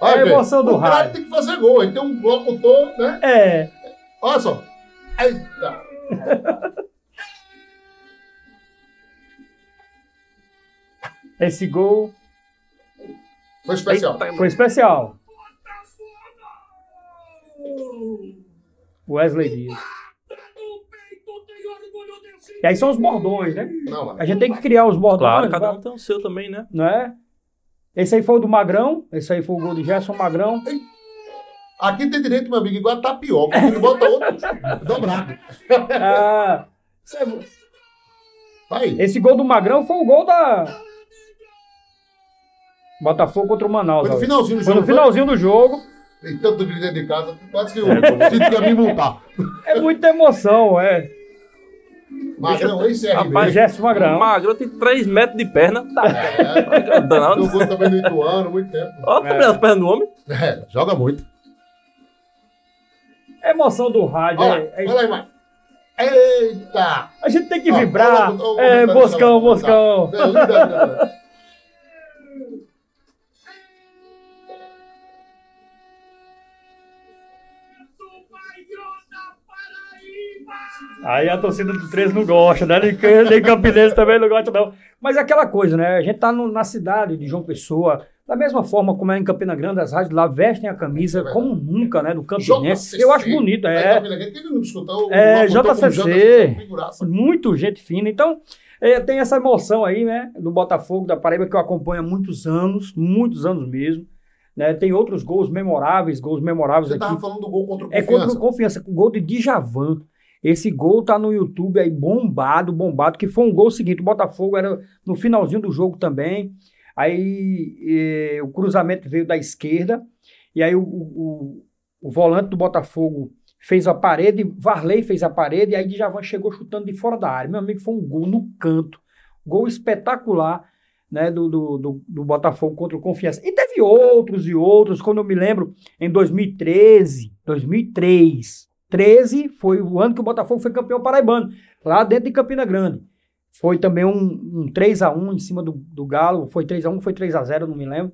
C: É a emoção do
A: o cara
C: rádio.
A: tem que fazer gol. Ele tem um locutor, né?
C: É.
A: Olha só. Eita.
C: Esse gol
A: Foi especial.
B: Eita,
C: foi especial. Wesley Dias. E aí são os bordões, né?
A: Não, mano.
C: A gente tem que criar os bordões.
B: Claro, cada
C: pra-
B: um tem o seu também, né?
C: Não é? Esse aí foi o do Magrão. Esse aí foi o gol do Gerson Magrão.
A: Aqui tem direito, meu amigo, igual a tapioca. Ele bota outro dobrado.
C: Ah, esse é-
A: Aí.
C: esse gol do Magrão foi o gol da. Botafogo contra o Manaus.
A: Foi no finalzinho do
C: Foi
A: jogo.
C: no finalzinho do jogo.
A: Tem tanto grito dentro de casa. Quase que eu sinto que ia me multar.
C: É muita emoção, é.
A: Magrão, esse é
B: Rapaz,
C: O Gerson
B: O
C: Magrão.
B: Magrão tem 3 metros de perna. Tá
A: É,
B: danado.
A: jogou também no Ituano, muito tempo.
B: Olha também as pernas do homem.
A: É, joga muito.
C: A emoção do rádio.
A: Olha
C: é- é-
A: olha aí, mano. Eita!
C: a gente tem que
A: Ó,
C: vibrar.
A: olha
C: é, Boscão, Boscão. Aí a torcida do 13 não gosta, né? Nem, nem Campinense também não gosta, não. Mas é aquela coisa, né? A gente tá no- na cidade de João Pessoa, da mesma forma como é em Campina Grande, as rádios lá vestem a camisa
A: É verdade.
C: como nunca, né? Do Campinense.
A: JCC.
C: Eu acho bonito,
A: Aí,
C: é. É,
A: como
C: JCC.
A: figuraça.
C: Muito gente fina. Então, é, tem essa emoção aí, né? Do Botafogo, da Paraíba, que eu acompanho há muitos anos, muitos anos mesmo. Né? Tem outros gols memoráveis, gols memoráveis
A: Você
C: aqui.
A: tava falando do gol contra o
C: É
A: Confiança.
C: contra o Confiança, gol de Djavan. Esse gol tá no YouTube aí bombado, bombado, que foi um gol seguinte. O Botafogo era no finalzinho do jogo também. Aí eh, o cruzamento veio da esquerda. E aí o, o, o volante do Botafogo fez a parede, Varley fez a parede, e aí Djavan chegou chutando de fora da área. Meu amigo, foi um gol no canto. Gol espetacular. Né, do, do, do, do Botafogo contra o Confiança. E teve outros e outros, quando eu me lembro, em 2013, 2003, 13 foi o ano que o Botafogo foi campeão paraibano, lá dentro de Campina Grande. Foi também um, um 3x1 em cima do, do Galo, foi 3x1, foi 3x0, não me lembro.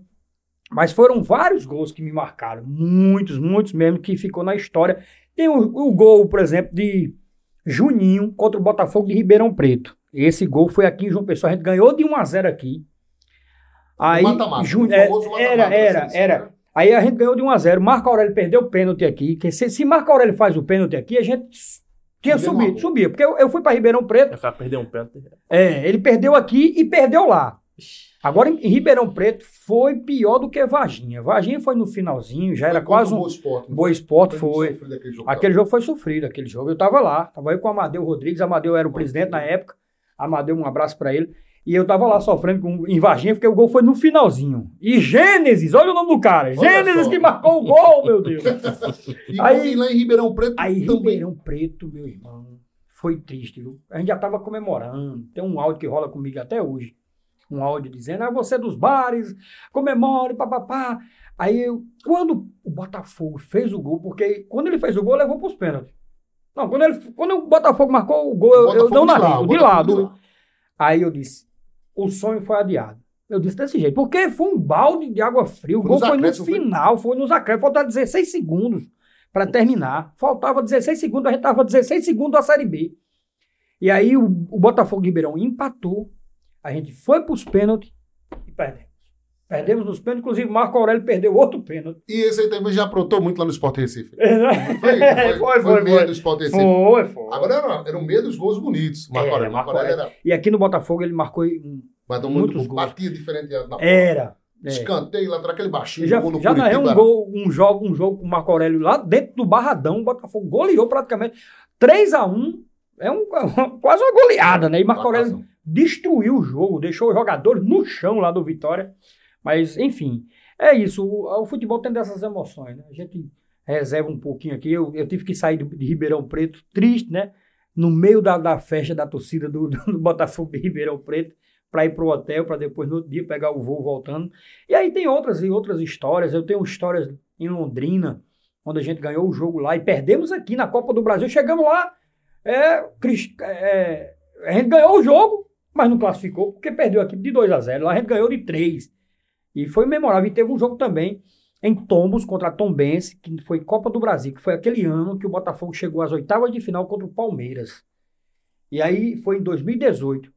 C: Mas foram vários gols que me marcaram, muitos, muitos mesmo, que ficou na história. Tem o, o gol, por exemplo, de Juninho contra o Botafogo de Ribeirão Preto. Esse gol foi aqui em João Pessoa, a gente ganhou de 1x0 aqui. Aí,
A: mata-mata,
C: Ju-
A: o
C: é, era,
A: da
C: era, era.
A: né?
C: Aí a gente ganhou de 1 a 0 Marco Aurélio perdeu o pênalti aqui. Que se, se Marco Aurélio faz o pênalti aqui, a gente tinha
A: uma
C: subido, subia. Porque eu, eu fui para Ribeirão Preto,
B: O cara perdeu um pênalti.
C: é, ele perdeu aqui e perdeu lá. Agora em, Ribeirão Preto foi pior do que Varginha. Varginha foi no finalzinho, já era
A: Foi
C: quase
A: contra o
C: um.
A: Boa Esporte.
C: Boa Esporte
A: Foi aquele jogo.
C: Aquele jogo foi sofrido, aquele jogo. Eu tava lá, tava eu com o Amadeu Rodrigues. Amadeu era o presidente na época. Amadeu, um abraço para ele. E eu tava lá sofrendo com, em Varginha, porque o gol foi no finalzinho. E Gênesis, olha o nome do cara.
A: Olha
C: Gênesis
A: só.
C: que marcou o gol, meu Deus.
A: E
C: Aí-
A: lá em Ribeirão Preto
C: Aí
A: também.
C: Ribeirão Preto, meu irmão, foi triste, viu? A gente já tava comemorando. Tem um áudio que rola comigo até hoje. Um áudio dizendo, ah, você é dos bares, comemore, papapá. Aí, eu- quando o Botafogo fez o gol, porque quando ele fez o gol, levou pros pênaltis. Não, quando, ele, quando o Botafogo marcou o gol, eu, eu
A: Botafogo
C: não narrei,
A: o
C: de lado.
A: de lá.
C: Aí eu disse, o sonho foi adiado. Eu disse desse jeito, porque foi um balde de água fria. O
A: Foi
C: gol foi no final, foi nos acréscimos. Faltava 16 segundos para terminar. Faltava 16 segundos, a gente estava 16 segundos da Série B. E aí o, o Botafogo de Ribeirão empatou. A gente foi para os pênaltis e perdemos. Perdemos nos pênaltis, inclusive Marco Aurélio perdeu outro pênalti.
A: E esse aí também já aprontou muito lá no Sport Recife.
C: foi,
A: Foi, foi,
C: foi,
A: foi, meia
C: foi.
A: do Sport Recife.
C: Foi, foi.
A: Agora era, era o meio dos gols bonitos. Marco Aurélio. Marco Aurélio era.
C: E aqui no Botafogo ele marcou.
A: Bateu muito
C: Muitos
A: gol.
C: gols.
A: Batia diferente na.
C: Era. é.
A: Escanteio lá atrás, aquele baixinho.
C: Eu já,
A: no
C: já narrei um, gol, um, jogo, um jogo com o Marco Aurélio lá dentro do Barradão. O Botafogo goleou praticamente 3x1. É um, quase uma goleada, né? E Marco Aurélio destruiu o jogo, deixou os jogadores no chão lá do Vitória. Mas, enfim, é isso. O, o futebol tem dessas emoções, né? A gente reserva um pouquinho aqui. Eu, eu tive que sair de, Ribeirão Preto triste, né? no meio da, da festa da torcida do, do, Botafogo de Ribeirão Preto para ir pro hotel, para depois no outro dia pegar o voo voltando. E aí tem outras e outras histórias. Eu tenho histórias em Londrina, onde a gente ganhou o jogo lá e perdemos aqui na Copa do Brasil. Chegamos lá, é, é, a gente ganhou o jogo, mas não classificou porque perdeu aqui de 2 a 0 Lá a gente ganhou de 3. E foi memorável. E teve um jogo também em Tombos contra a Tombense, que foi Copa do Brasil, que foi aquele ano que o Botafogo chegou às oitavas de final contra o Palmeiras. E aí foi em 2018.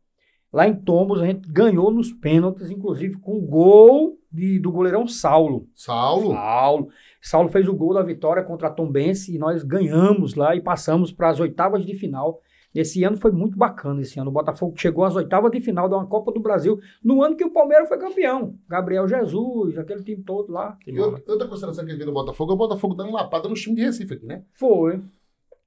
C: Lá em Tombos a gente ganhou nos pênaltis, inclusive com o gol de- do goleirão Saulo.
A: Saulo.
C: Saulo. Saulo fez o gol da vitória contra a Tombense e nós ganhamos lá e passamos para as oitavas de final. Esse ano foi muito bacana esse ano. O Botafogo chegou às oitavas de final de uma Copa do Brasil no ano que o Palmeiras foi campeão. Gabriel Jesus, aquele time todo lá.
A: E outra consideração que eu vi do Botafogo é o Botafogo dando lapada no time de Recife aqui, né?
C: Foi.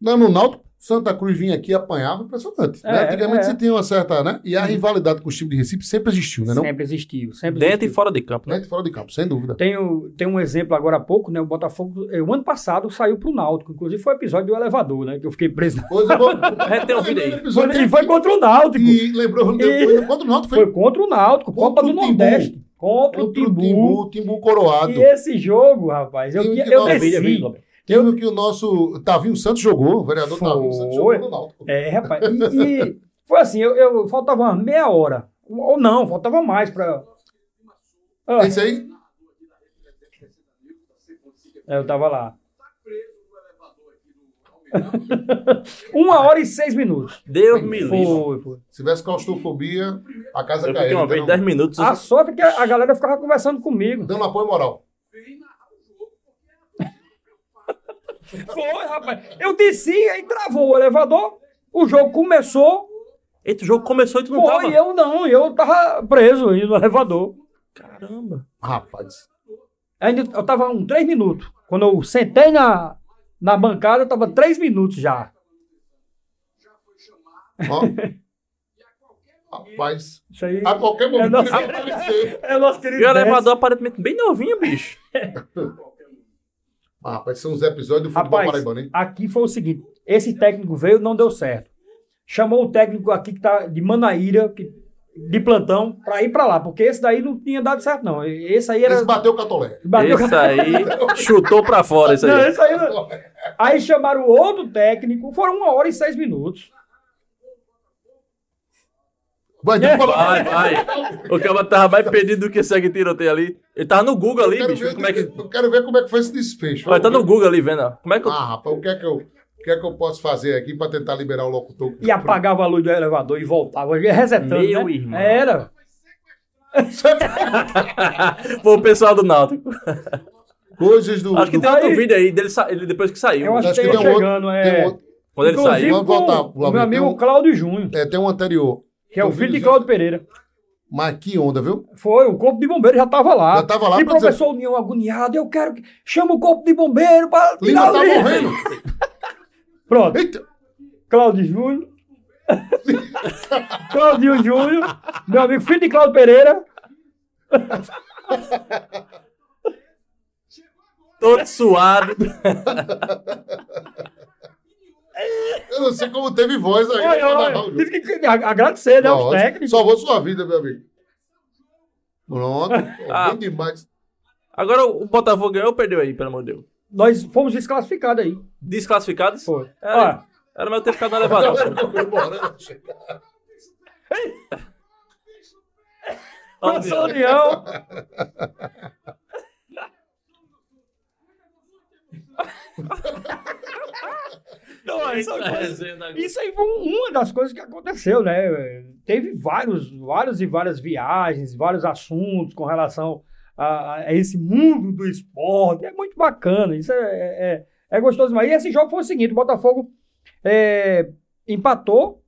A: Não, no Náutico, Santa Cruz vinha aqui e apanhava, impressionante. né?
C: É,
A: Antigamente
C: é.
A: você tinha uma certa, né? E a rivalidade com o time de Recife sempre existiu, né? Não?
C: Sempre existiu. Sempre
B: Dentro
C: existiu.
B: e fora de campo, né?
A: Dentro e fora de campo, sem dúvida.
C: Tem, o- tem um exemplo agora há pouco, né? O Botafogo, eh, o ano passado saiu pro Náutico. Inclusive foi o episódio do elevador, né? Que eu fiquei preso.
B: A gente tem um vídeo aí.
C: E foi contra o Náutico.
A: E lembrou,
C: E-
A: foi contra o Náutico,
C: Foi
A: foi
C: contra o Náutico,
A: Contra
C: Copa do
A: Timbu.
C: Nordeste. Contra o
A: contra o
C: Timbu.
A: Timbu, Timbu Coroado.
C: E esse jogo, rapaz, eu, eu,
A: nós-
C: desci.
A: Time que o nosso Tavinho Santos jogou, o vereador
C: Foi.
A: Tavinho Santos jogou no Náutico.
C: É, rapaz. E, e foi assim, eu, eu faltava uma meia hora. Ou não, faltava mais pra. Ah,
A: Esse aí,
C: é, eu tava lá. uma hora e seis minutos.
B: Deus me livre.
C: Foi, foi.
A: se tivesse claustrofobia, a casa
B: Eu
A: caiu.
B: uma vez 10 minutos.
C: A sorte é que a a galera ficava conversando comigo.
A: Dando apoio moral.
C: Foi, rapaz. Eu desci, aí travou o elevador. O jogo começou.
B: Eita, o jogo começou e tu não
C: Foi,
B: tava.
C: eu não, eu tava preso aí no elevador.
B: Caramba.
A: Rapaz.
C: Ainda eu tava uns três minutos. Quando eu sentei na, na bancada, eu tava três minutos já.
A: Rapaz.
C: Isso aí.
A: A qualquer momento
C: É
A: ele
C: nossa-
A: vai aparecer.
C: É nosso querido.
B: E o elevador aparentemente bem novinho, bicho.
A: Ah, rapaz, são os episódios do futebol
C: Rapaz,
A: paraibano, hein?
C: aqui foi o seguinte: esse técnico veio, não deu certo. Chamou o técnico aqui que tá de Manaíra, que, de plantão, pra ir pra lá, porque esse daí não tinha dado certo, não. Esse aí era.
A: Esse bateu o catolé.
C: bateu-
B: Esse aí chutou pra fora, isso
C: Não,
B: aí.
C: esse aí não. Aí chamaram outro técnico, foram uma hora e seis minutos.
A: Bandido falou.
B: Vai, vai. O cara tava mais perdido do que segue tiroteio ali. Ele tava no Google ali,
A: Eu quero,
B: bicho.
A: ver,
B: Como é que.
A: eu quero ver como é que foi esse desfecho.
B: Vai, tá no Google ali vendo. Como é que eu.
A: Ah, rapaz, o que é que eu, o que é que eu posso fazer aqui pra tentar liberar o locutor?
C: E apagava a luz do elevador e voltava, ia resetando.
B: Meu
C: né?
B: irmão.
C: Era.
B: Pô, o pessoal do Náutico.
A: Coisas do.
B: Acho que
A: do-
B: tem outro vídeo aí dele, sa- ele depois que saiu.
C: Eu acho,
A: Acho
C: que
A: que
C: tem
A: tem um
C: chegando,
A: Tem
C: é.
A: outro-
B: Quando ele saiu.
A: Vamos voltar,
C: meu amigo
A: tem um-
C: Cláudio Júnior,
A: é, tem um anterior.
C: Que é o filho de Cláudio Pereira.
A: Mas que onda, viu?
C: Foi, o corpo de bombeiro já tava lá.
A: Já tava lá
C: E o
A: pra dizer-
C: professor União agoniado, eu quero que... Chama o corpo de bombeiro para
A: Lima
C: tirar o
A: tá morrendo.
C: Pronto,
A: Eita!
C: Cláudio Júnior. Cláudio Júnior, meu amigo filho de Cláudio Pereira.
B: Todo suado.
A: Eu não sei como teve voz aí. O
C: tive que agradecer, né, aos
A: Lógico.
C: técnicos.
A: Salvou sua vida, meu amigo. Pronto.
B: Ah.
A: Bem demais.
B: Agora o Botafogo ganhou ou perdeu aí, pelo amor de Deus?
C: Nós fomos desclassificados aí.
B: Desclassificados?
C: Foi.
B: Era, era melhor ter ficado no elevador.
C: Ó, Professor União. Não, isso, isso aí foi uma das coisas que aconteceu, né? Teve vários, vários e várias viagens, vários assuntos com relação a, a esse mundo do esporte. É muito bacana, isso é, é, é gostoso. Mas e esse jogo foi o seguinte: o Botafogo é, empatou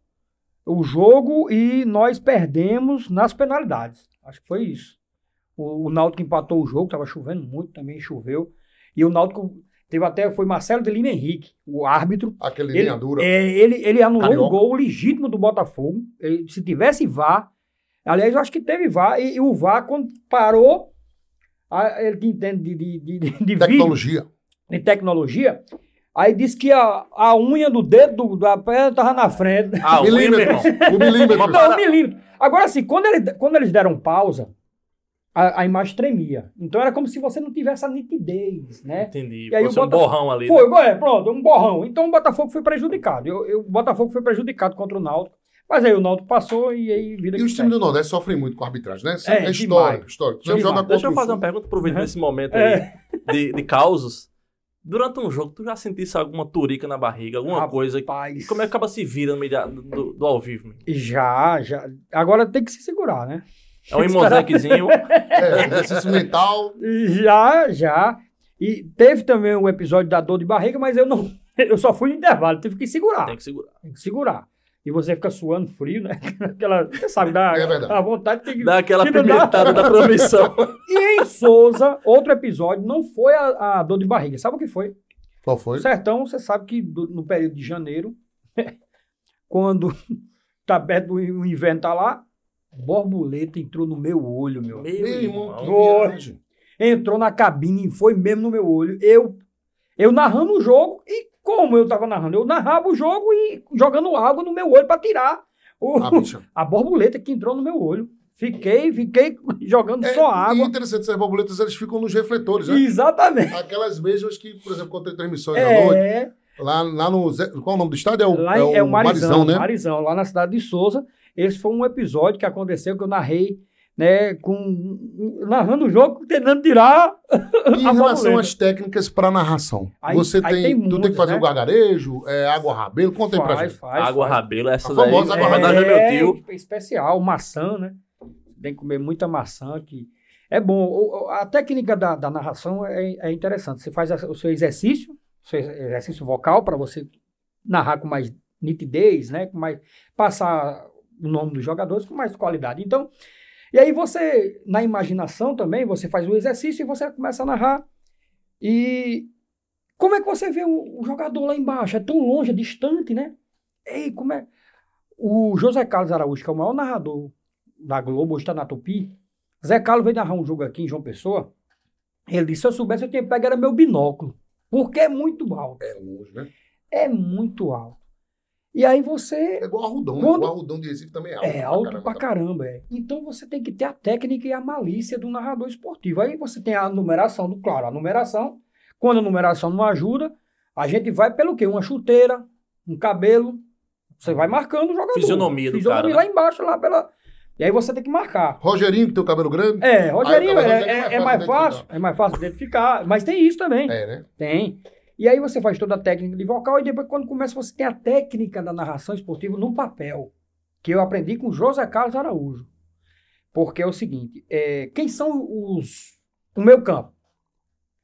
C: o jogo e nós perdemos nas penalidades. Acho que foi isso. O, o Náutico empatou o jogo, estava chovendo muito, também choveu. E o Náutico teve até, foi Marcelo de Lima Henrique, o árbitro.
A: Aquele
C: Ele,
A: linha dura.
C: é, ele, ele anulou
A: Carioca.
C: o gol legítimo do Botafogo. Ele- se tivesse VAR, aliás, eu acho que teve VAR, e, e o VAR, quando parou, a- ele que entende de, de, de, de vídeo,
A: Tecnologia.
C: de tecnologia, Aí disse que a, a unha do dedo do- da perna tava na frente.
B: Ah, o
A: milímetros. O milímetro.
C: Não, um milímetro. Agora, assim, quando, ele- quando eles deram pausa, a, a imagem tremia. Então era como se você não tivesse a nitidez, né?
B: Entendi.
C: E aí
B: Fosse
C: o
B: um
C: Botafogo-
B: borrão ali.
C: Foi,
B: né?
C: é, pronto, um borrão. Então o Botafogo foi prejudicado. Eu, eu- o Botafogo foi prejudicado contra o Náutico. Mas aí o Náutico passou e aí vida
A: E
C: que
A: os times do Nordeste sofrem muito com a arbitragem, né?
C: É,
A: É, histórico, histórico. Você joga
B: Deixa eu fazer uma pergunta, aproveitando
C: Uhum.
B: esse momento
C: É.
B: aí de, de causos. Durante um jogo, tu já sentisse alguma turica na barriga, alguma
C: Rapaz.
B: coisa? E como é que acaba se vira no meio do, do ao vivo?
C: Já, já. Agora tem que se segurar, né?
B: É um imosequezinho.
A: É, exercício mental.
C: Já, já. E teve também um episódio da dor de barriga, mas eu não. Eu só fui no intervalo, tive que segurar.
B: tem que segurar.
C: Tem que segurar. E você fica suando frio, né? Aquela, você sabe, dá
A: É verdade.
C: a vontade tem que.
B: Dá aquela pimentada da transmissão.
C: E em Souza, outro episódio, não foi a, a dor de barriga. Sabe o que foi?
A: Qual
C: O
A: foi?
C: sertão, você sabe que do- no período de janeiro, quando tá perto do o inverno tá lá, borboleta entrou no meu olho, meu.
B: Meu
A: irmão, que
B: irmão.
A: Viagem.
C: Entrou na cabine e foi mesmo no meu olho. Eu eu narrando o jogo e como eu tava narrando, eu narrava o jogo e jogando água no meu olho para tirar o-
A: Ah,
C: a borboleta que entrou no meu olho. Fiquei, fiquei jogando
A: É,
C: só
A: E
C: água.
A: interessante, essas borboletas eles ficam nos refletores, né?
C: Exatamente.
A: Aquelas mesmas que, por exemplo, quando tem transmissões à noite,
C: É,
A: lá, lá no. Qual é o nome do estádio? É o,
C: lá em- é o Marizão,
A: né?
C: Marizão, lá na cidade de Souza. Esse foi um episódio que aconteceu que eu narrei, né, com narrando o jogo, tentando tirar
A: E em
C: a
A: relação às técnicas para narração,
C: Aí-
A: você
C: aí
A: tem,
C: tem
A: tu tem que fazer
C: né?
A: o gargarejo, é, água rabelo, conta aí pra gente.
C: faz,
B: água
C: faz.
B: rabelo, essa
A: A
B: daí.
A: famosa água
B: na verdade, é
C: É,
B: meu tio.
C: especial, maçã, né? Tem que comer muita maçã que é bom. A técnica da, da narração é, é interessante. Você faz o seu exercício, seu exercício vocal para você narrar com mais nitidez, né? Com mais passar o nome dos jogadores com mais qualidade. Então, e aí você na imaginação também você faz o exercício e você começa a narrar. E como é que você vê o, o jogador lá embaixo? É tão longe, é distante, né? Ei, como é? O José Carlos Araújo, que é o maior narrador da Globo, hoje está na Tupi. Zé Carlos veio narrar um jogo aqui em João Pessoa. Ele disse: se eu soubesse, eu tinha pego era meu binóculo. Porque é muito alto.
A: É longe, né?
C: É muito alto. E aí você.
A: É igual arrudão, né?
C: Quando-
A: O arrudão de Recife também é alto.
C: É alto pra
A: caramba.
C: caramba, é. Então você tem que ter a técnica e a malícia do narrador esportivo. Aí você tem a numeração, do, claro, a numeração. Quando a numeração não ajuda, a gente vai pelo quê? Uma chuteira, um cabelo. Você vai marcando o jogador.
B: Fisionomia do
C: Fisionomia
B: cara,
C: lá embaixo, lá pela. E aí você tem que marcar.
A: Rogerinho, que tem o cabelo grande?
C: É, Rogerinho,
A: Aí,
C: é,
A: Rogerinho
C: é- é mais fácil, é mais fácil de identificar, mas tem isso também.
A: É, né?
C: Tem. E aí você faz toda a técnica de vocal e depois quando começa você tem a técnica da narração esportiva no papel, que eu aprendi com José Carlos Araújo. Porque é o seguinte, é, quem são os o meu campo?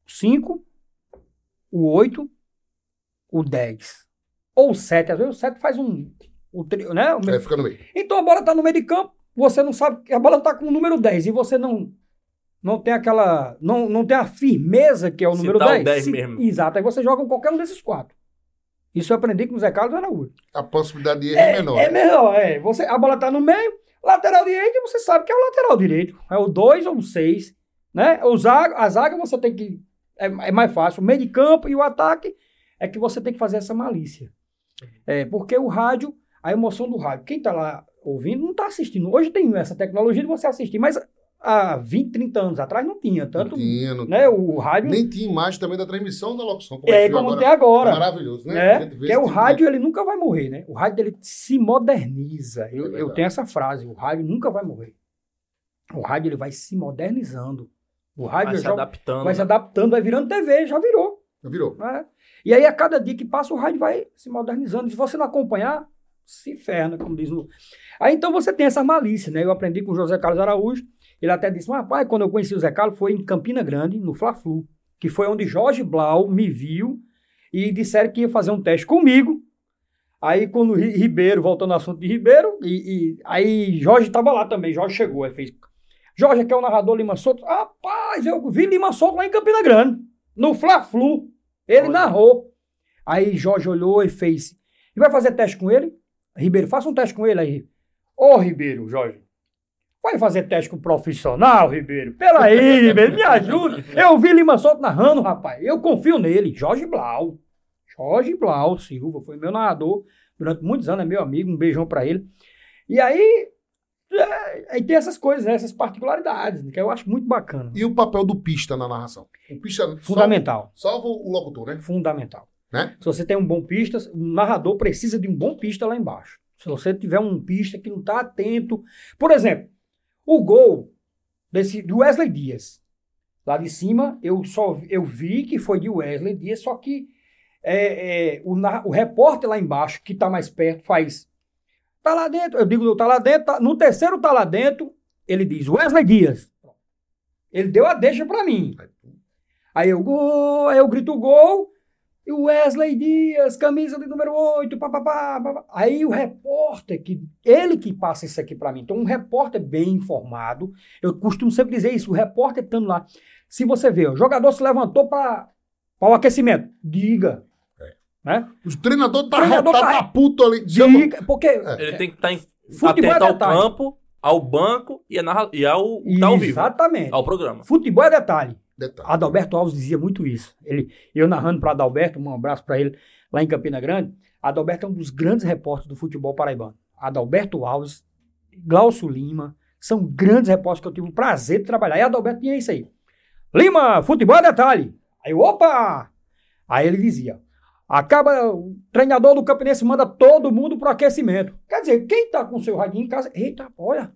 C: O 5, o 8, o 10. Ou o 7, às vezes o 7 faz um o trio, né? O
A: É, fica no meio.
C: então a bola está no meio de campo, você não sabe a bola está com o número 10 e você não não tem aquela não, não tem a firmeza que é o
B: Se
C: número
B: tá o
C: 10.
B: 10
C: Se-
B: mesmo.
C: Exato, aí você joga com qualquer um desses quatro. Isso eu aprendi com o Zé Carlos Araújo.
A: A possibilidade de erro é, menor.
C: É melhor, é. Você, a bola está no meio, lateral direito, você sabe que é o lateral direito. É o 2 ou o 6. Né? O zaga, a zaga você tem que. É, é mais fácil. O meio de campo e o ataque é que você tem que fazer essa malícia. É, porque o rádio, a emoção do rádio, quem está lá ouvindo não está assistindo. Hoje tem essa tecnologia de você assistir, mas há 20, 30 anos atrás não tinha. Tanto
A: Não tinha, não
C: né,
A: tinha.
C: o rádio.
A: Nem tinha imagem também da transmissão da locução.
C: é
A: que
C: como
A: viu
C: tem agora.
A: Maravilhoso, né?
C: Né? Que é o
A: tipo de-
C: rádio, ele nunca vai morrer, né? O rádio, ele se moderniza. Eu, eu tenho essa frase, o rádio nunca vai morrer. O rádio, ele vai se modernizando. O rádio
B: Vai se
C: já
B: adaptando.
C: vai se
B: né?
C: adaptando, vai virando TV, já virou.
A: Virou.
C: né? E aí, a cada dia que passa, o rádio vai se modernizando. Se você não acompanhar, se ferna, como diz no... Aí, então, você tem essa malícia, né? Eu aprendi com o José Carlos Araújo. Ele até disse, rapaz, quando eu conheci o Zé Carlos, foi em Campina Grande, no Fla-Flu, que foi onde Jorge Blau me viu e disseram que ia fazer um teste comigo. Aí, quando Ribeiro, voltando ao assunto de Ribeiro, e, e- aí Jorge estava lá também, Jorge chegou, aí fez... Jorge, aqui é o narrador Lima Souto. Rapaz, eu vi Lima Souto lá em Campina Grande, no Fla-Flu. Ele
B: Olha.
C: narrou. Aí Jorge olhou e fez. E vai fazer teste com ele? Ribeiro, faça um teste com ele aí. Ô, Ribeiro, Jorge. Vai fazer teste com profissional, Ribeiro? Peraí, Ribeiro, me ajuda. Eu vi Lima Souto narrando, rapaz. Eu confio nele. Jorge Blau. Jorge Blau Silva, foi meu narrador durante muitos anos, é meu amigo, um beijão pra ele. E aí, é, aí tem essas coisas, né, essas particularidades, que eu acho muito bacana.
A: E o papel do pista na narração? O pista
C: Fundamental,
A: salva o locutor, né?
C: fundamental.
A: Né?
C: Se você tem um bom pista, o narrador precisa de um bom pista lá embaixo. Se você tiver um pista que não está atento. Por exemplo, o gol desse, do Wesley Dias. Lá de cima, eu só eu vi que foi de Wesley Dias, só que é, é, o, o repórter lá embaixo, que está mais perto, faz. Tá lá dentro, eu digo, tá lá dentro, tá- no terceiro tá lá dentro, ele diz Wesley Dias. Ele deu a deixa para mim. Aí eu, gol, aí eu grito gol, e o Wesley Dias, camisa de número 8, papapá, papá. Aí o repórter, que ele que passa isso aqui para mim. Então, um repórter bem informado, eu costumo sempre dizer isso, o repórter estando lá. Se você vê, o jogador se levantou para o aquecimento, diga. Né?
A: O treinador tá
C: Treinador tá-
A: tá puto ali.
C: Diga, porque
B: Ele tem que estar
C: Futebol é
B: atento ao
C: detalhe.
B: campo, ao banco e, a narra- e ao tá ao vivo.
C: Exatamente.
B: Ao programa.
C: Futebol é detalhe.
A: Detalhe.
C: Adalberto Alves dizia muito isso. Ele, eu narrando para Adalberto, um abraço para ele lá em Campina Grande. Adalberto é um dos grandes repórteres do futebol paraibano. Adalberto Alves, Glaucio Lima, são grandes repórteres que eu tive o prazer de trabalhar. E Adalberto tinha isso aí. Lima, futebol é detalhe. Aí, opa! Aí ele dizia: acaba, o treinador do Campinense manda todo mundo pro aquecimento. Quer dizer, quem tá com seu radinho em casa, eita, olha.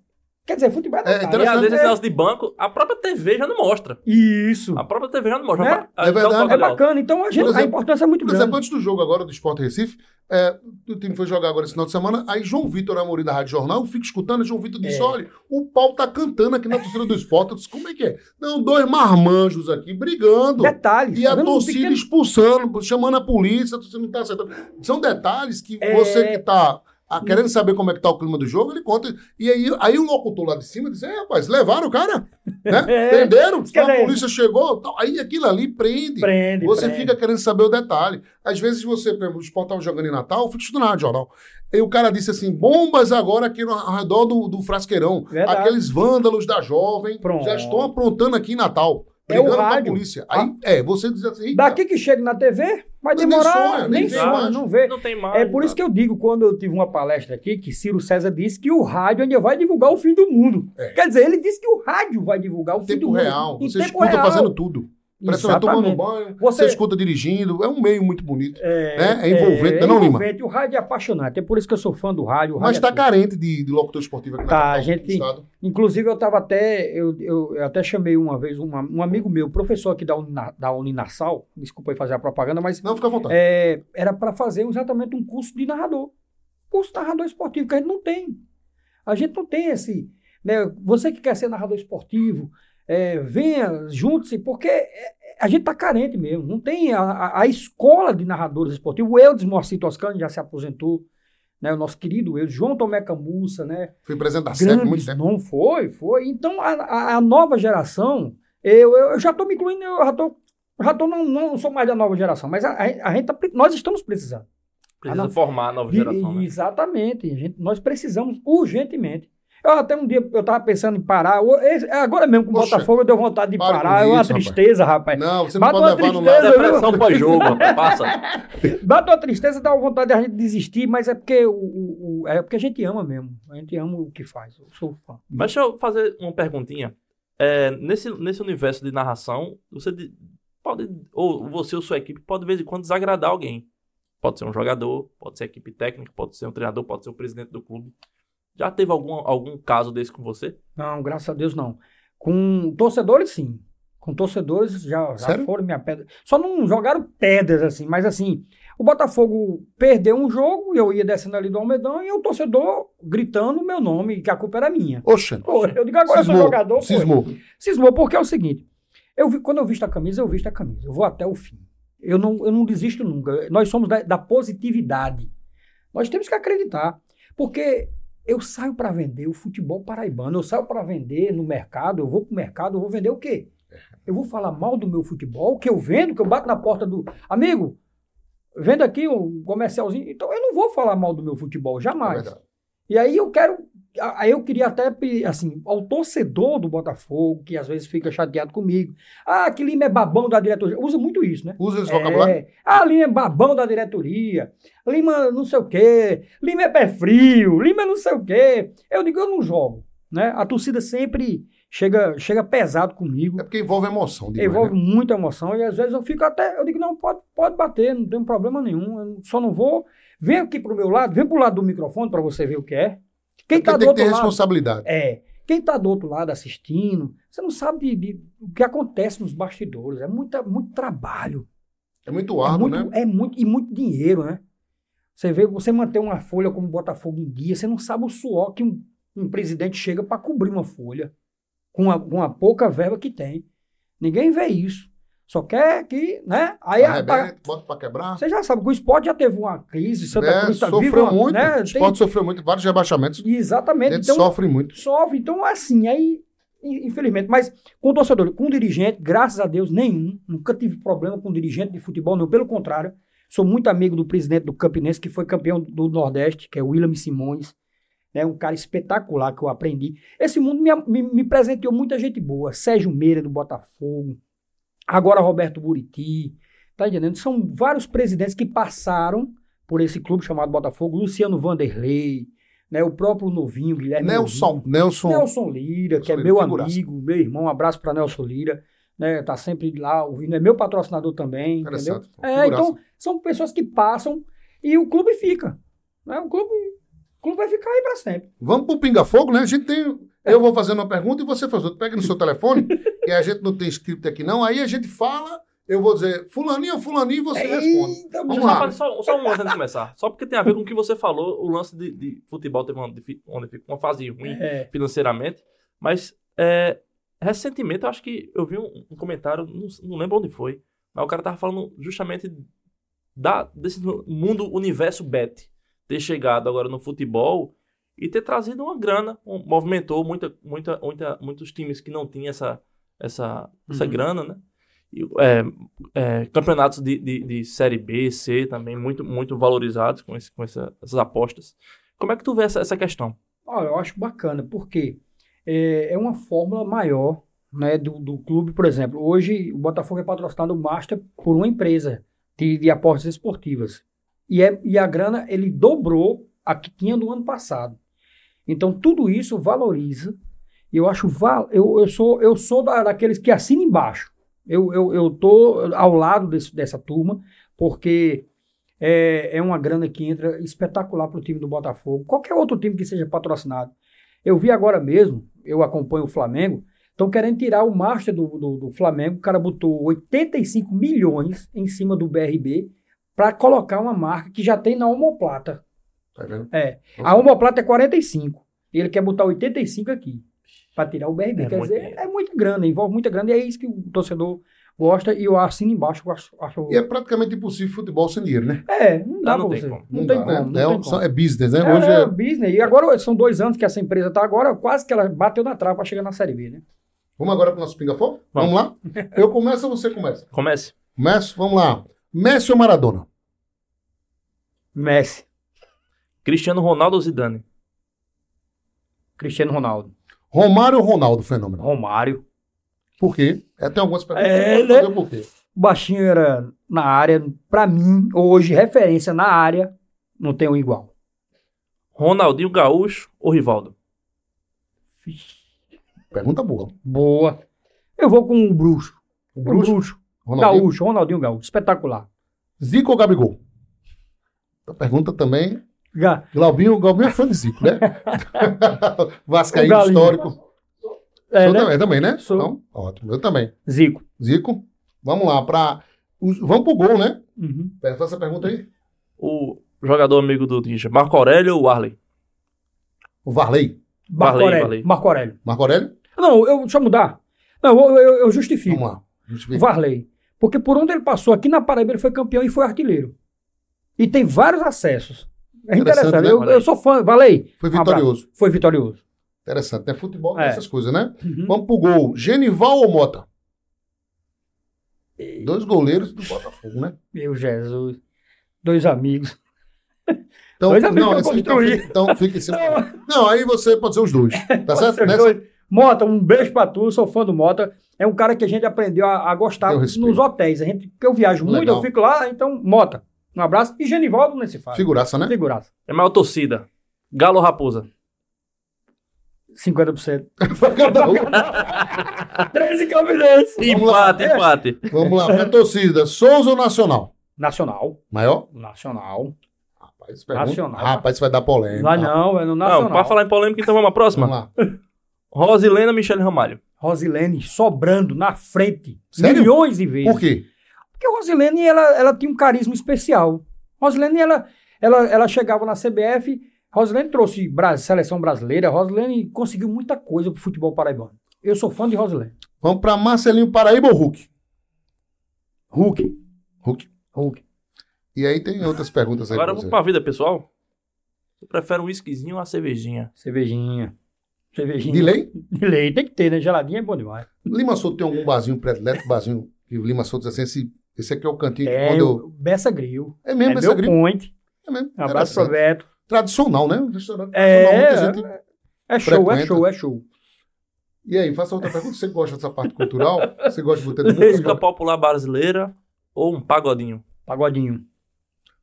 C: Quer dizer, futebol é
A: É.
B: E às vezes esse negócio de banco, a própria TV já não mostra.
C: Isso.
B: A própria TV já não mostra.
A: É
B: dá o
A: verdade.
C: É bacana, então a, gente-
A: Por exemplo-
C: a importância é muito
A: Por
C: grande.
A: exemplo, antes do jogo agora do Sport Recife, é, o time foi jogar agora esse final de semana, aí João Vitor Amorim da Rádio Jornal, eu fico escutando, João Vitor disse,
C: É.
A: olha, o pau tá cantando aqui na torcida do esporte. Eu disse, como é que é? Não, dois marmanjos aqui brigando.
C: Detalhes.
A: E a?
C: Um
A: torcida
C: pequeno-
A: expulsando, chamando a polícia, a torcida não tá acertando. São detalhes que
C: É.
A: você que tá ah, querendo saber como é que tá o clima do jogo, ele conta. E aí, aí o locutor lá de cima disse, é, rapaz, levaram o cara, né?
C: É.
A: Prenderam,
C: Quer
A: a polícia chegou, tal. aí aquilo ali prende.
C: Prende,
A: Você
C: prende.
A: fica querendo saber o detalhe. Às vezes você, por exemplo, o Sport tava jogando em Natal, eu fico estudando Rádio Jornal. E o cara disse assim: bombas agora aqui no, ao redor do, do frasqueirão.
C: Verdade.
A: Aqueles vândalos da jovem
C: Pronto.
A: já estão aprontando aqui em Natal.
C: É o
A: Brigando com a
C: rádio.
A: polícia. Aí, é, você diz assim: "Eita,
C: Daqui que chega na TV, vai
A: Mas nem
C: demorar,
A: sonha,
C: nem
A: nem vê
C: sonha,
A: mais.
C: não vê.
B: Não tem mais.
C: É por isso que eu digo, quando eu tive uma palestra aqui, que Ciro César disse que o rádio ainda vai divulgar o fim do mundo.
A: É.
C: Quer dizer, ele disse que o rádio vai divulgar o fim do
A: tempo
C: mundo.
A: real.
C: Em
A: Você
C: tempo
A: escuta
C: real.
A: fazendo tudo. Parece que você vai tomando
C: Exatamente.
A: banho, você...
C: Você-
A: escuta dirigindo. É um meio muito bonito.
C: É,
A: né? É envolvente,
C: é
A: não, Lima?
C: envolvente. O rádio é apaixonante. É por isso que eu sou fã do rádio.
A: Mas
C: rádio
A: tá
C: é tudo.
A: carente de, de locutor esportivo aqui na
C: Tá,
A: capital
C: a gente-
A: do estado.
C: Inclusive, eu estava até. Eu, eu, eu até chamei uma vez uma- um amigo meu, professor aqui da, Unina, da Uninasal, desculpa aí fazer a propaganda, mas
A: Não, fica à vontade.
C: é, era para fazer exatamente um curso de narrador. Curso de narrador esportivo, que a gente não tem. A gente não tem esse. né, você que quer ser narrador esportivo, é, venha, junte-se, porque é, a gente está carente mesmo. Não tem a, a- a escola de narradores esportivos. O Eudes Moacir Toscano já se aposentou. Né, o nosso querido Eudes, João Tomé Camussa, né?
A: Fui presidente da muito tempo.
C: não foi, foi. Então, a, a- a nova geração, eu, eu, eu já estou me incluindo, eu já estou, já tô, não, não sou mais da nova geração, mas a, a, a gente tá, nós estamos precisando.
B: Precisa
C: Ah, não.
B: formar a nova geração,
C: e-
B: né?
C: Exatamente, a gente, nós precisamos urgentemente. Eu até um dia, eu estava pensando em parar, eu- esse- agora mesmo com o Botafogo, eu dei vontade de parar,
A: com
C: é uma
A: isso, rapaz.
C: tristeza, rapaz.
A: Não, você não
C: Bate
A: pode levar no
C: tristeza,
A: lado.
C: viu?
B: Depressão pós-jogo, rapaz. Passa.
C: Bate uma tristeza, dá uma vontade de a gente desistir, mas é porque, o, o- o- é porque a gente ama mesmo, a gente ama o que faz, eu sou fã.
B: Mas deixa eu fazer uma perguntinha. É, nesse, nesse universo de narração, você de- pode, ou você ou sua equipe pode de vez em quando desagradar alguém. Pode ser um jogador, pode ser equipe técnica, pode ser um treinador, pode ser o presidente do clube. Já teve algum, algum caso desse com você?
C: Não, graças a Deus não. Com torcedores, sim. Com torcedores já, já foram minha pedra. Só não jogaram pedras assim, mas assim, o Botafogo perdeu um jogo, eu ia descendo ali do Almedão e o torcedor gritando o meu nome, que a culpa era minha. Pô, eu digo agora eu sou
A: cismou,
C: jogador.
A: cismou.
C: Cismou, porque é o seguinte: eu, vi- quando eu visto a camisa, eu visto a camisa. Eu vou até o fim. Eu não, eu não desisto nunca. Nós somos da, da positividade. Nós temos que acreditar. Porque eu saio para vender o futebol paraibano, eu saio para vender no mercado, eu vou para o mercado, eu vou vender o quê? Eu vou falar mal do meu futebol, que eu vendo, que eu bato na porta do. Amigo, vendo aqui um comercialzinho. Então eu não vou falar mal do meu futebol,
A: É
C: jamais.
A: verdade.
C: E aí eu quero Aí eu queria até, assim, ao torcedor do Botafogo, que às vezes fica chateado comigo. Ah, que Lima é babão da diretoria. Usa muito isso, né?
A: Usa esse vocabulário?
C: É, ah, Lima é babão da diretoria. Lima não sei o quê. Lima é pé frio. Lima não sei o quê. Eu digo, eu não jogo. Né? A torcida sempre chega, chega pesado comigo.
A: É porque envolve emoção. demais,
C: Envolve
A: né?
C: muita emoção e às vezes eu fico até. Eu digo, não, pode, pode bater, não tem problema nenhum. Eu só não vou. Vem aqui pro meu lado, vem pro lado do microfone para você ver o que é. Quem
A: Porque
C: tá do
A: tem que ter
C: outro lado.
A: responsabilidade.
C: É. Quem tá do outro lado assistindo, você não sabe de, de- o que acontece nos bastidores. É muita, muito trabalho.
A: É muito
C: É
A: árduo,
C: muito,
A: né?
C: é muito, e muito dinheiro, né? Você vê, você manter uma folha como Botafogo em dia, você não sabe o suor que um, um presidente chega para cobrir uma folha com a, com a pouca verba que tem. Ninguém vê isso. Só quer que, né? Aí a-
A: Arrebenta, bota pra quebrar.
C: você já sabe que o esporte já teve uma crise, Santa
A: É,
C: Cruz tá
A: sofreu muito.
C: né?
A: O
C: Tem-
A: esporte sofreu muito, vários rebaixamentos.
C: Exatamente.
A: A
C: Então,
A: sofre muito.
C: sofre. Então, assim, aí, in- infelizmente, mas com torcedor, com dirigente, graças a Deus, nenhum. Nunca tive problema com dirigente de futebol, não. Pelo contrário, sou muito amigo do presidente do Campinense, que foi campeão do Nordeste, que é o William Simões. É um cara espetacular que eu aprendi. Esse mundo me, me, me presenteou muita gente boa. Sérgio Meira, do Botafogo. Agora Roberto Buriti. Tá entendendo? São vários presidentes que passaram por esse clube chamado Botafogo. Luciano Vanderlei, né? o próprio novinho, Guilherme
A: Nelson,
C: Novinho.
A: Nelson,
C: Nelson Lira, que é meu
A: figuraça.
C: amigo, meu irmão. Um abraço para Nelson Lira. Né, tá sempre lá ouvindo. É meu patrocinador também. Entendeu? É, então, são pessoas que passam e o clube fica. Né? O, clube, o clube vai ficar aí para sempre.
A: Vamos pro Pinga Fogo, né? A gente tem. Eu vou fazendo uma pergunta e você faz outra. Pega no seu telefone, que a gente não tem script aqui, não. Aí a gente fala, eu vou dizer fulaninho, fulaninho, e você responde.
C: Eita,
A: Vamos
B: Deixa eu
A: lá.
B: só, só, um antes de começar. Só porque tem a ver com o que você falou, o lance de, de futebol teve uma, difi- onde ficou uma fase ruim
C: É,
B: financeiramente. Mas é, recentemente eu acho que eu vi um, um comentário, não, não lembro onde foi, mas o cara tava falando justamente da, desse mundo universo bet ter chegado agora no futebol e ter trazido uma grana, um- movimentou muita, muita, muita, muitos times que não tinham essa, essa, essa
C: Uhum.
B: grana, né? E, é, é, campeonatos de, de, de série B, C também muito, muito valorizados com, esse, com essa- essas apostas. Como é que tu vê essa, essa questão?
C: Olha, eu acho bacana, porque é, é uma fórmula maior né, do, do clube, por exemplo. Hoje o Botafogo é patrocinado o Master por uma empresa de, de apostas esportivas. E, é, e a grana ele dobrou a que tinha no ano passado. Então tudo isso valoriza. Eu acho val, eu, eu sou eu sou da, daqueles que assinam embaixo. Eu, eu, eu tô ao lado desse, dessa turma, porque é, é uma grana que entra espetacular para o time do Botafogo. Qualquer outro time que seja patrocinado. Eu vi agora mesmo, eu acompanho o Flamengo, estão querendo tirar o master do, do, do Flamengo. O cara botou 85 milhões em cima do BRB para colocar uma marca que já tem na Homoplata.
A: Tá vendo?
C: É. A Homoplata é 45. E ele quer botar 85 aqui. Para tirar o BRB.
B: É
C: Quer
B: muito
C: dizer,
B: dinheiro.
C: é muita grana, envolve muita grana. E é isso que o torcedor gosta. E eu assino embaixo. eu Acho, acho-
A: E é praticamente impossível futebol sem dinheiro, né?
C: É, não dá
B: Não, não
C: pra
B: tem
C: você.
B: como.
C: Não, tem
A: dá,
C: como.
A: né?
C: não
A: é,
C: tem como.
A: é business, né?
C: É,
A: Hoje
C: é
A: é.
C: business. E agora são dois anos que essa empresa está agora, quase que ela bateu na trave para chegar na Série B, né?
A: Vamos agora pro nosso Pinga Fogo? Vamos, lá? Eu começo ou você começa?
B: Comece.
A: Começo? Vamos lá. Messi ou Maradona?
C: Messi,
B: Cristiano Ronaldo ou Zidane?
C: Cristiano Ronaldo,
A: Romário ou Ronaldo, fenômeno?
C: Romário.
A: Por quê? É, tem algumas perguntas
C: É,
A: que
C: né?
A: fazer o porquê.
C: O baixinho era na área, para mim, hoje, referência na área, não tem um igual.
B: Ronaldinho Gaúcho ou Rivaldo?
A: Pergunta boa.
C: Boa. Eu vou com o Bruxo.
A: O
C: O
A: Bruxo,
C: Bruxo.
A: Ronaldinho,
C: Gaúcho, Ronaldinho Gaúcho. Espetacular.
A: Zico ou Gabigol? A pergunta também.
C: Ga-
A: Glaubinho, Glaubinho é fã de Zico, né? Vascaíno histórico.
C: É,
A: Sou
C: né?
A: também, também, né?
C: Sou.
A: Então, ótimo. Eu também.
C: Zico.
A: Zico. Vamos lá, pra... os- Vamos pro gol, né?
C: Uhum.
A: Faz essa pergunta aí.
B: O jogador amigo do Ninja, Marco Aurélio ou Arley?
A: O Varley.
C: Marco Aurélio.
B: valei.
C: Marco Aurélio.
A: Marco Aurélio?
C: Não, eu, deixa eu mudar. Não, eu, eu, eu justifico.
A: Vamos lá.
C: O
A: Justifica.
C: Varley. Porque por onde ele passou aqui na Paraíba, ele foi campeão e foi artilheiro. E tem vários acessos. É
A: Interessante,
C: interessante.
A: né,
C: eu, eu sou fã. Valei.
A: Foi
C: Um
A: vitorioso.
C: Foi vitorioso.
A: Interessante, né? Futebol
C: É.
A: essas coisas, né?
C: Uhum.
A: Vamos pro gol. Genival ou Mota? Dois goleiros do Botafogo, né?
C: Meu Jesus. Dois amigos.
A: Então,
C: Dois amigos
A: não, esse- então,
C: construí.
A: fica, então fica em cima. Não, aí você pode ser os dois. Tá
C: Pode
A: certo? Nessa-
C: doido. Mota, um beijo pra tu, sou fã do Mota. É um cara que a gente aprendeu a, a gostar nos hotéis. A gente, porque eu viajo muito,
A: Legal.
C: eu fico lá, então, Mota. Um abraço. E Genivaldo nesse faz.
A: Figuraça, né?
C: Figuraça.
B: É maior torcida. Galo ou Raposa?
C: 50%.
A: Cada um.
C: 13 Campinense.
A: Lá.
B: Empate, empate.
A: Vamos lá, pra torcida. Souza ou Nacional?
C: Nacional.
A: Maior?
C: Nacional.
A: Rapaz, pergunta-
C: Nacional.
A: Rapaz, isso vai dar polêmica.
C: Lá não, é no Nacional.
B: Não, pra falar em polêmica, então vamos à próxima.
A: Vamos lá.
B: Rosilena Michele Ramalho.
C: Rosilene sobrando na frente.
A: Sério?
C: Milhões de vezes.
A: Por quê?
C: Porque a Rosilene, ela, ela tinha um carisma especial. Rosilene, ela, ela, ela chegava na CBF, Rosilene trouxe Bra- seleção brasileira, Rosilene conseguiu muita coisa pro futebol paraibano. Eu sou fã de Rosilene.
A: Vamos pra Marcelinho Paraíba ou Hulk?
C: Hulk.
A: Hulk.
C: Hulk.
A: E aí tem outras perguntas aí
B: Agora
A: pra
B: vamos
A: você.
B: pra vida, pessoal. Você prefere um whiskyzinho ou uma cervejinha?
C: Cervejinha. Cervejinha.
A: De lei?
C: De lei. Tem que ter, né? Geladinha é bom demais.
A: Lima Souto tem algum barzinho predileto, barzinho que o Lima Souto diz assim, esse, esse aqui é o cantinho que
C: É,
A: quando eu...
C: o Bessa Grill.
A: É mesmo,
C: é meu
A: gringo?
C: point.
A: É mesmo.
C: Um abraço pro
A: Interessante.
C: Beto.
A: Tradicional, né? Um restaurante
C: É,
A: tradicional, gente...
C: É show, é
A: frequenta.
C: show, é show.
A: E aí, faça outra pergunta. Você gosta dessa parte cultural? Você gosta de botar de
B: Música
A: música?
B: popular brasileira ou um pagodinho?
C: Pagodinho.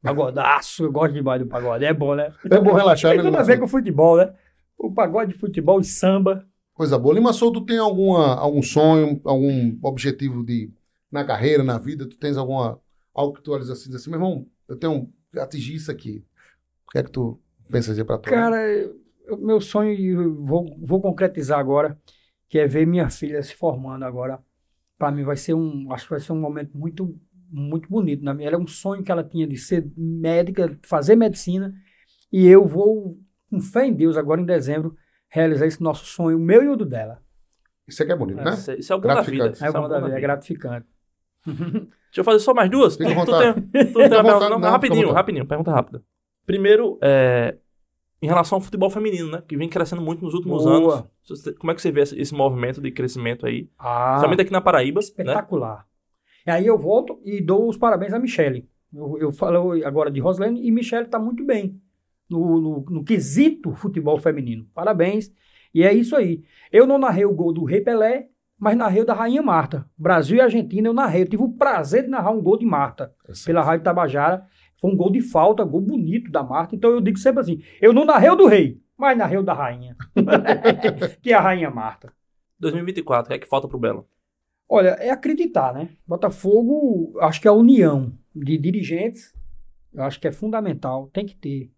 C: Pagodaço, eu gosto demais do pagode. É bom, né?
A: É bom relaxar,
C: Tem
A: né?
C: tudo a ver com futebol, né? O pagode, futebol e samba.
A: Coisa boa. Lima Souto tem alguma, algum sonho, algum objetivo de na carreira, na vida? Tu tens alguma algo que tu olhas assim, diz assim, meu irmão, eu tenho atingir isso aqui. O que é que tu pensa dizer pra tu?
C: Cara, eu- meu sonho, e eu vou, vou concretizar agora, que é ver minha filha se formando agora. Para mim vai ser um, acho que vai ser um momento muito, muito bonito. Na minha, era um sonho que ela tinha de ser médica, fazer medicina, e eu vou, com fé em Deus, agora em dezembro, realizar esse nosso sonho, o meu e o do dela.
A: Isso aqui é bonito, né?
B: Isso, é- é o bom da vida.
C: É, o bom da vida, é
B: vida.
C: gratificante.
B: Deixa eu fazer só mais duas.
A: Fica à
B: Tu
A: vontade.
B: tem- tu tem
A: à
B: pergunta, não?
A: não,
B: rapidinho,
A: à
B: rapidinho, pergunta rápida. Primeiro, é, em relação ao futebol feminino, né? Que vem crescendo muito nos últimos
C: Boa.
B: anos. Como é que você vê esse, movimento de crescimento aí?
C: Ah,
B: Principalmente aqui na Paraíba, né?
C: espetacular. E aí eu volto e dou os parabéns a Michele. Eu, eu falo agora de Roslane e Michele está muito bem no, no, no quesito futebol feminino. Parabéns. E é isso aí. Eu não narrei o gol do Rei Pelé, mas narrei o da Rainha Marta. Brasil e Argentina eu narrei. Eu tive o prazer de narrar um gol de Marta pela Rádio Tabajara. Foi um gol de falta, gol bonito da Marta. Então eu digo sempre assim: eu não narrei o do Rei, mas narrei o da Rainha. que é a Rainha Marta.
B: 2024, o que é que falta pro Belo?
C: Olha, é acreditar, né? Botafogo, acho que a união de dirigentes, eu acho que é fundamental, tem que ter.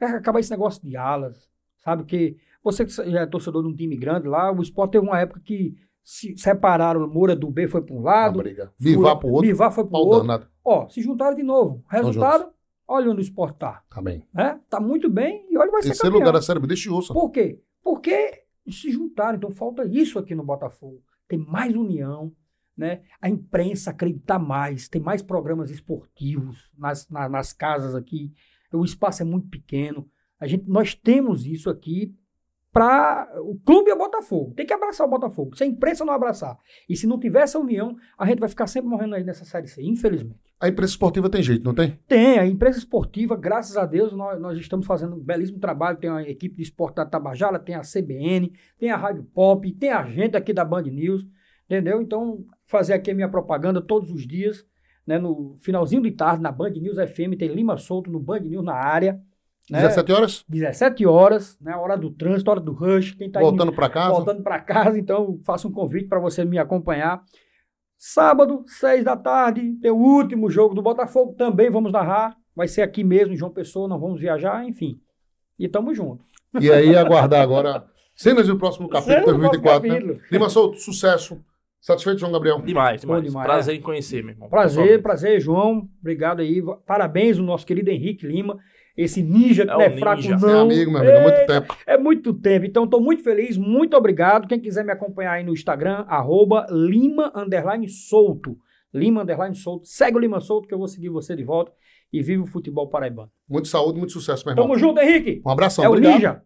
C: É acabar esse negócio de alas, sabe? Que você que já é torcedor de um time grande lá, o Sport teve uma época que se separaram, o Moura do B foi para um lado,
A: briga. Vivar pro outro,
C: Bivar foi para o outro.
A: danado.
C: Ó, se juntaram de novo. Resultado, olha onde o Sport tá.
A: Tá bem.
C: Né? Tá muito bem e olha vai ser
A: Terceiro
C: campeão.
A: lugar da Série B, deixa o osso.
C: Por quê? Porque se juntaram. Então falta isso aqui no Botafogo. Tem mais união, né? A imprensa acreditar mais, tem mais programas esportivos nas, na- nas casas aqui. O espaço é muito pequeno. A gente, nós temos isso aqui para o clube é o Botafogo. Tem que abraçar o Botafogo. Se a imprensa não abraçar e se não tiver essa união, a gente vai ficar sempre morrendo aí nessa série C, infelizmente.
A: A imprensa esportiva tem jeito, não tem?
C: Tem, a imprensa esportiva, graças a Deus, nós, nós estamos fazendo um belíssimo trabalho. Tem a equipe de esporte da Tabajara, tem a CBN, tem a Rádio Pop, tem a gente aqui da Band News, entendeu? Então, fazer aqui a minha propaganda todos os dias, né? No finalzinho de tarde, na Band News FM, tem Lima Solto no Band News na área. Né?
A: 17 horas,
C: 17 horas, né? Hora do trânsito, hora do rush. Quem tá
A: voltando pra casa.
C: voltando para casa, então faço um convite para você me acompanhar. Sábado, seis da tarde, tem o último jogo do Botafogo, também vamos narrar. Vai ser aqui mesmo, em João Pessoa, não vamos viajar, enfim. E tamo junto.
A: E aí, aguardar agora cenas do próximo capítulo
C: Cenas do próximo
A: 2024, né? Lima Souto, sucesso. Satisfeito, João Gabriel?
B: Demais, demais.
C: demais.
B: Prazer em conhecer, meu irmão.
C: Prazer, prazer, João. Obrigado aí. Parabéns ao nosso querido Henrique Lima. Esse ninja que
B: É
C: não é
B: o
C: fraco,
B: ninja.
C: não.
A: É amigo, meu amigo, há muito tempo.
C: É muito tempo. Então, estou muito feliz, muito obrigado. Quem quiser me acompanhar aí no Instagram, arroba Lima Underline Solto. Lima Underline Solto. Segue o Lima Solto que eu vou seguir você de volta. E vive o futebol paraibano.
A: Muito saúde, muito sucesso, meu irmão.
C: Tamo junto, Henrique.
A: Um abração,
C: é o
A: obrigado.
C: Ninja.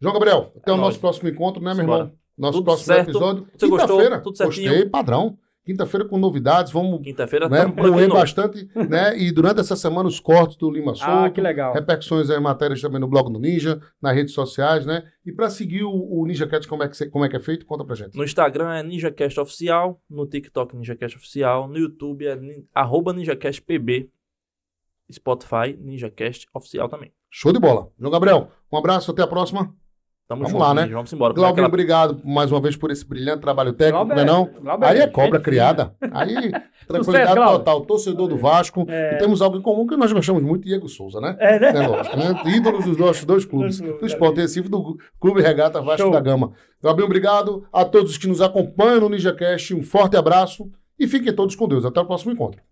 A: João Gabriel, até
B: É
A: o
B: nóis.
A: nosso próximo encontro, né, meu
B: Simbora.
A: irmão? Nosso
B: Tudo
A: próximo
B: certo.
A: episódio.
B: Você gostou?
A: Quinta-feira.
B: Tudo certinho?
A: Gostei, padrão. Quinta-feira com novidades, vamos
B: Quinta-feira
A: né,
B: aqui
A: moer bastante, né? E durante essa semana os cortes do Lima Souto.
C: Ah, que legal.
A: Repercussões aí, matérias também no blog do Ninja, nas redes sociais, né? E para seguir o, o Ninja Cat, como é, que, cê- como é que é feito? Conta pra gente.
B: No Instagram é NinjaCast Oficial, no TikTok NinjaCast Oficial, no YouTube é nin- arroba NinjaCastPB, Spotify NinjaCast Oficial também.
A: Show de bola. João Gabriel, um abraço, até a próxima.
B: Tamo
A: Vamos
B: junto,
A: lá, né?
B: Vamos embora.
A: Glauber,
B: Aquela-
A: obrigado mais uma vez por esse brilhante trabalho técnico,
C: Glauber-
A: não é não?
C: Glauber,
A: Aí é cobra criada. Aí, tranquilidade
C: Glauber.
A: total. Torcedor do Vasco.
C: É.
A: E temos algo em comum que nós gostamos muito, Diego Souza, né?
C: É, né?
A: É lógico, né? Ídolos dos nossos dois clubes. Do Sport Recife e do Clube Regata Vasco
C: Show.
A: da Gama. Gabriel, obrigado a todos que nos acompanham no NinjaCast. Um forte abraço e fiquem todos com Deus. Até o próximo encontro.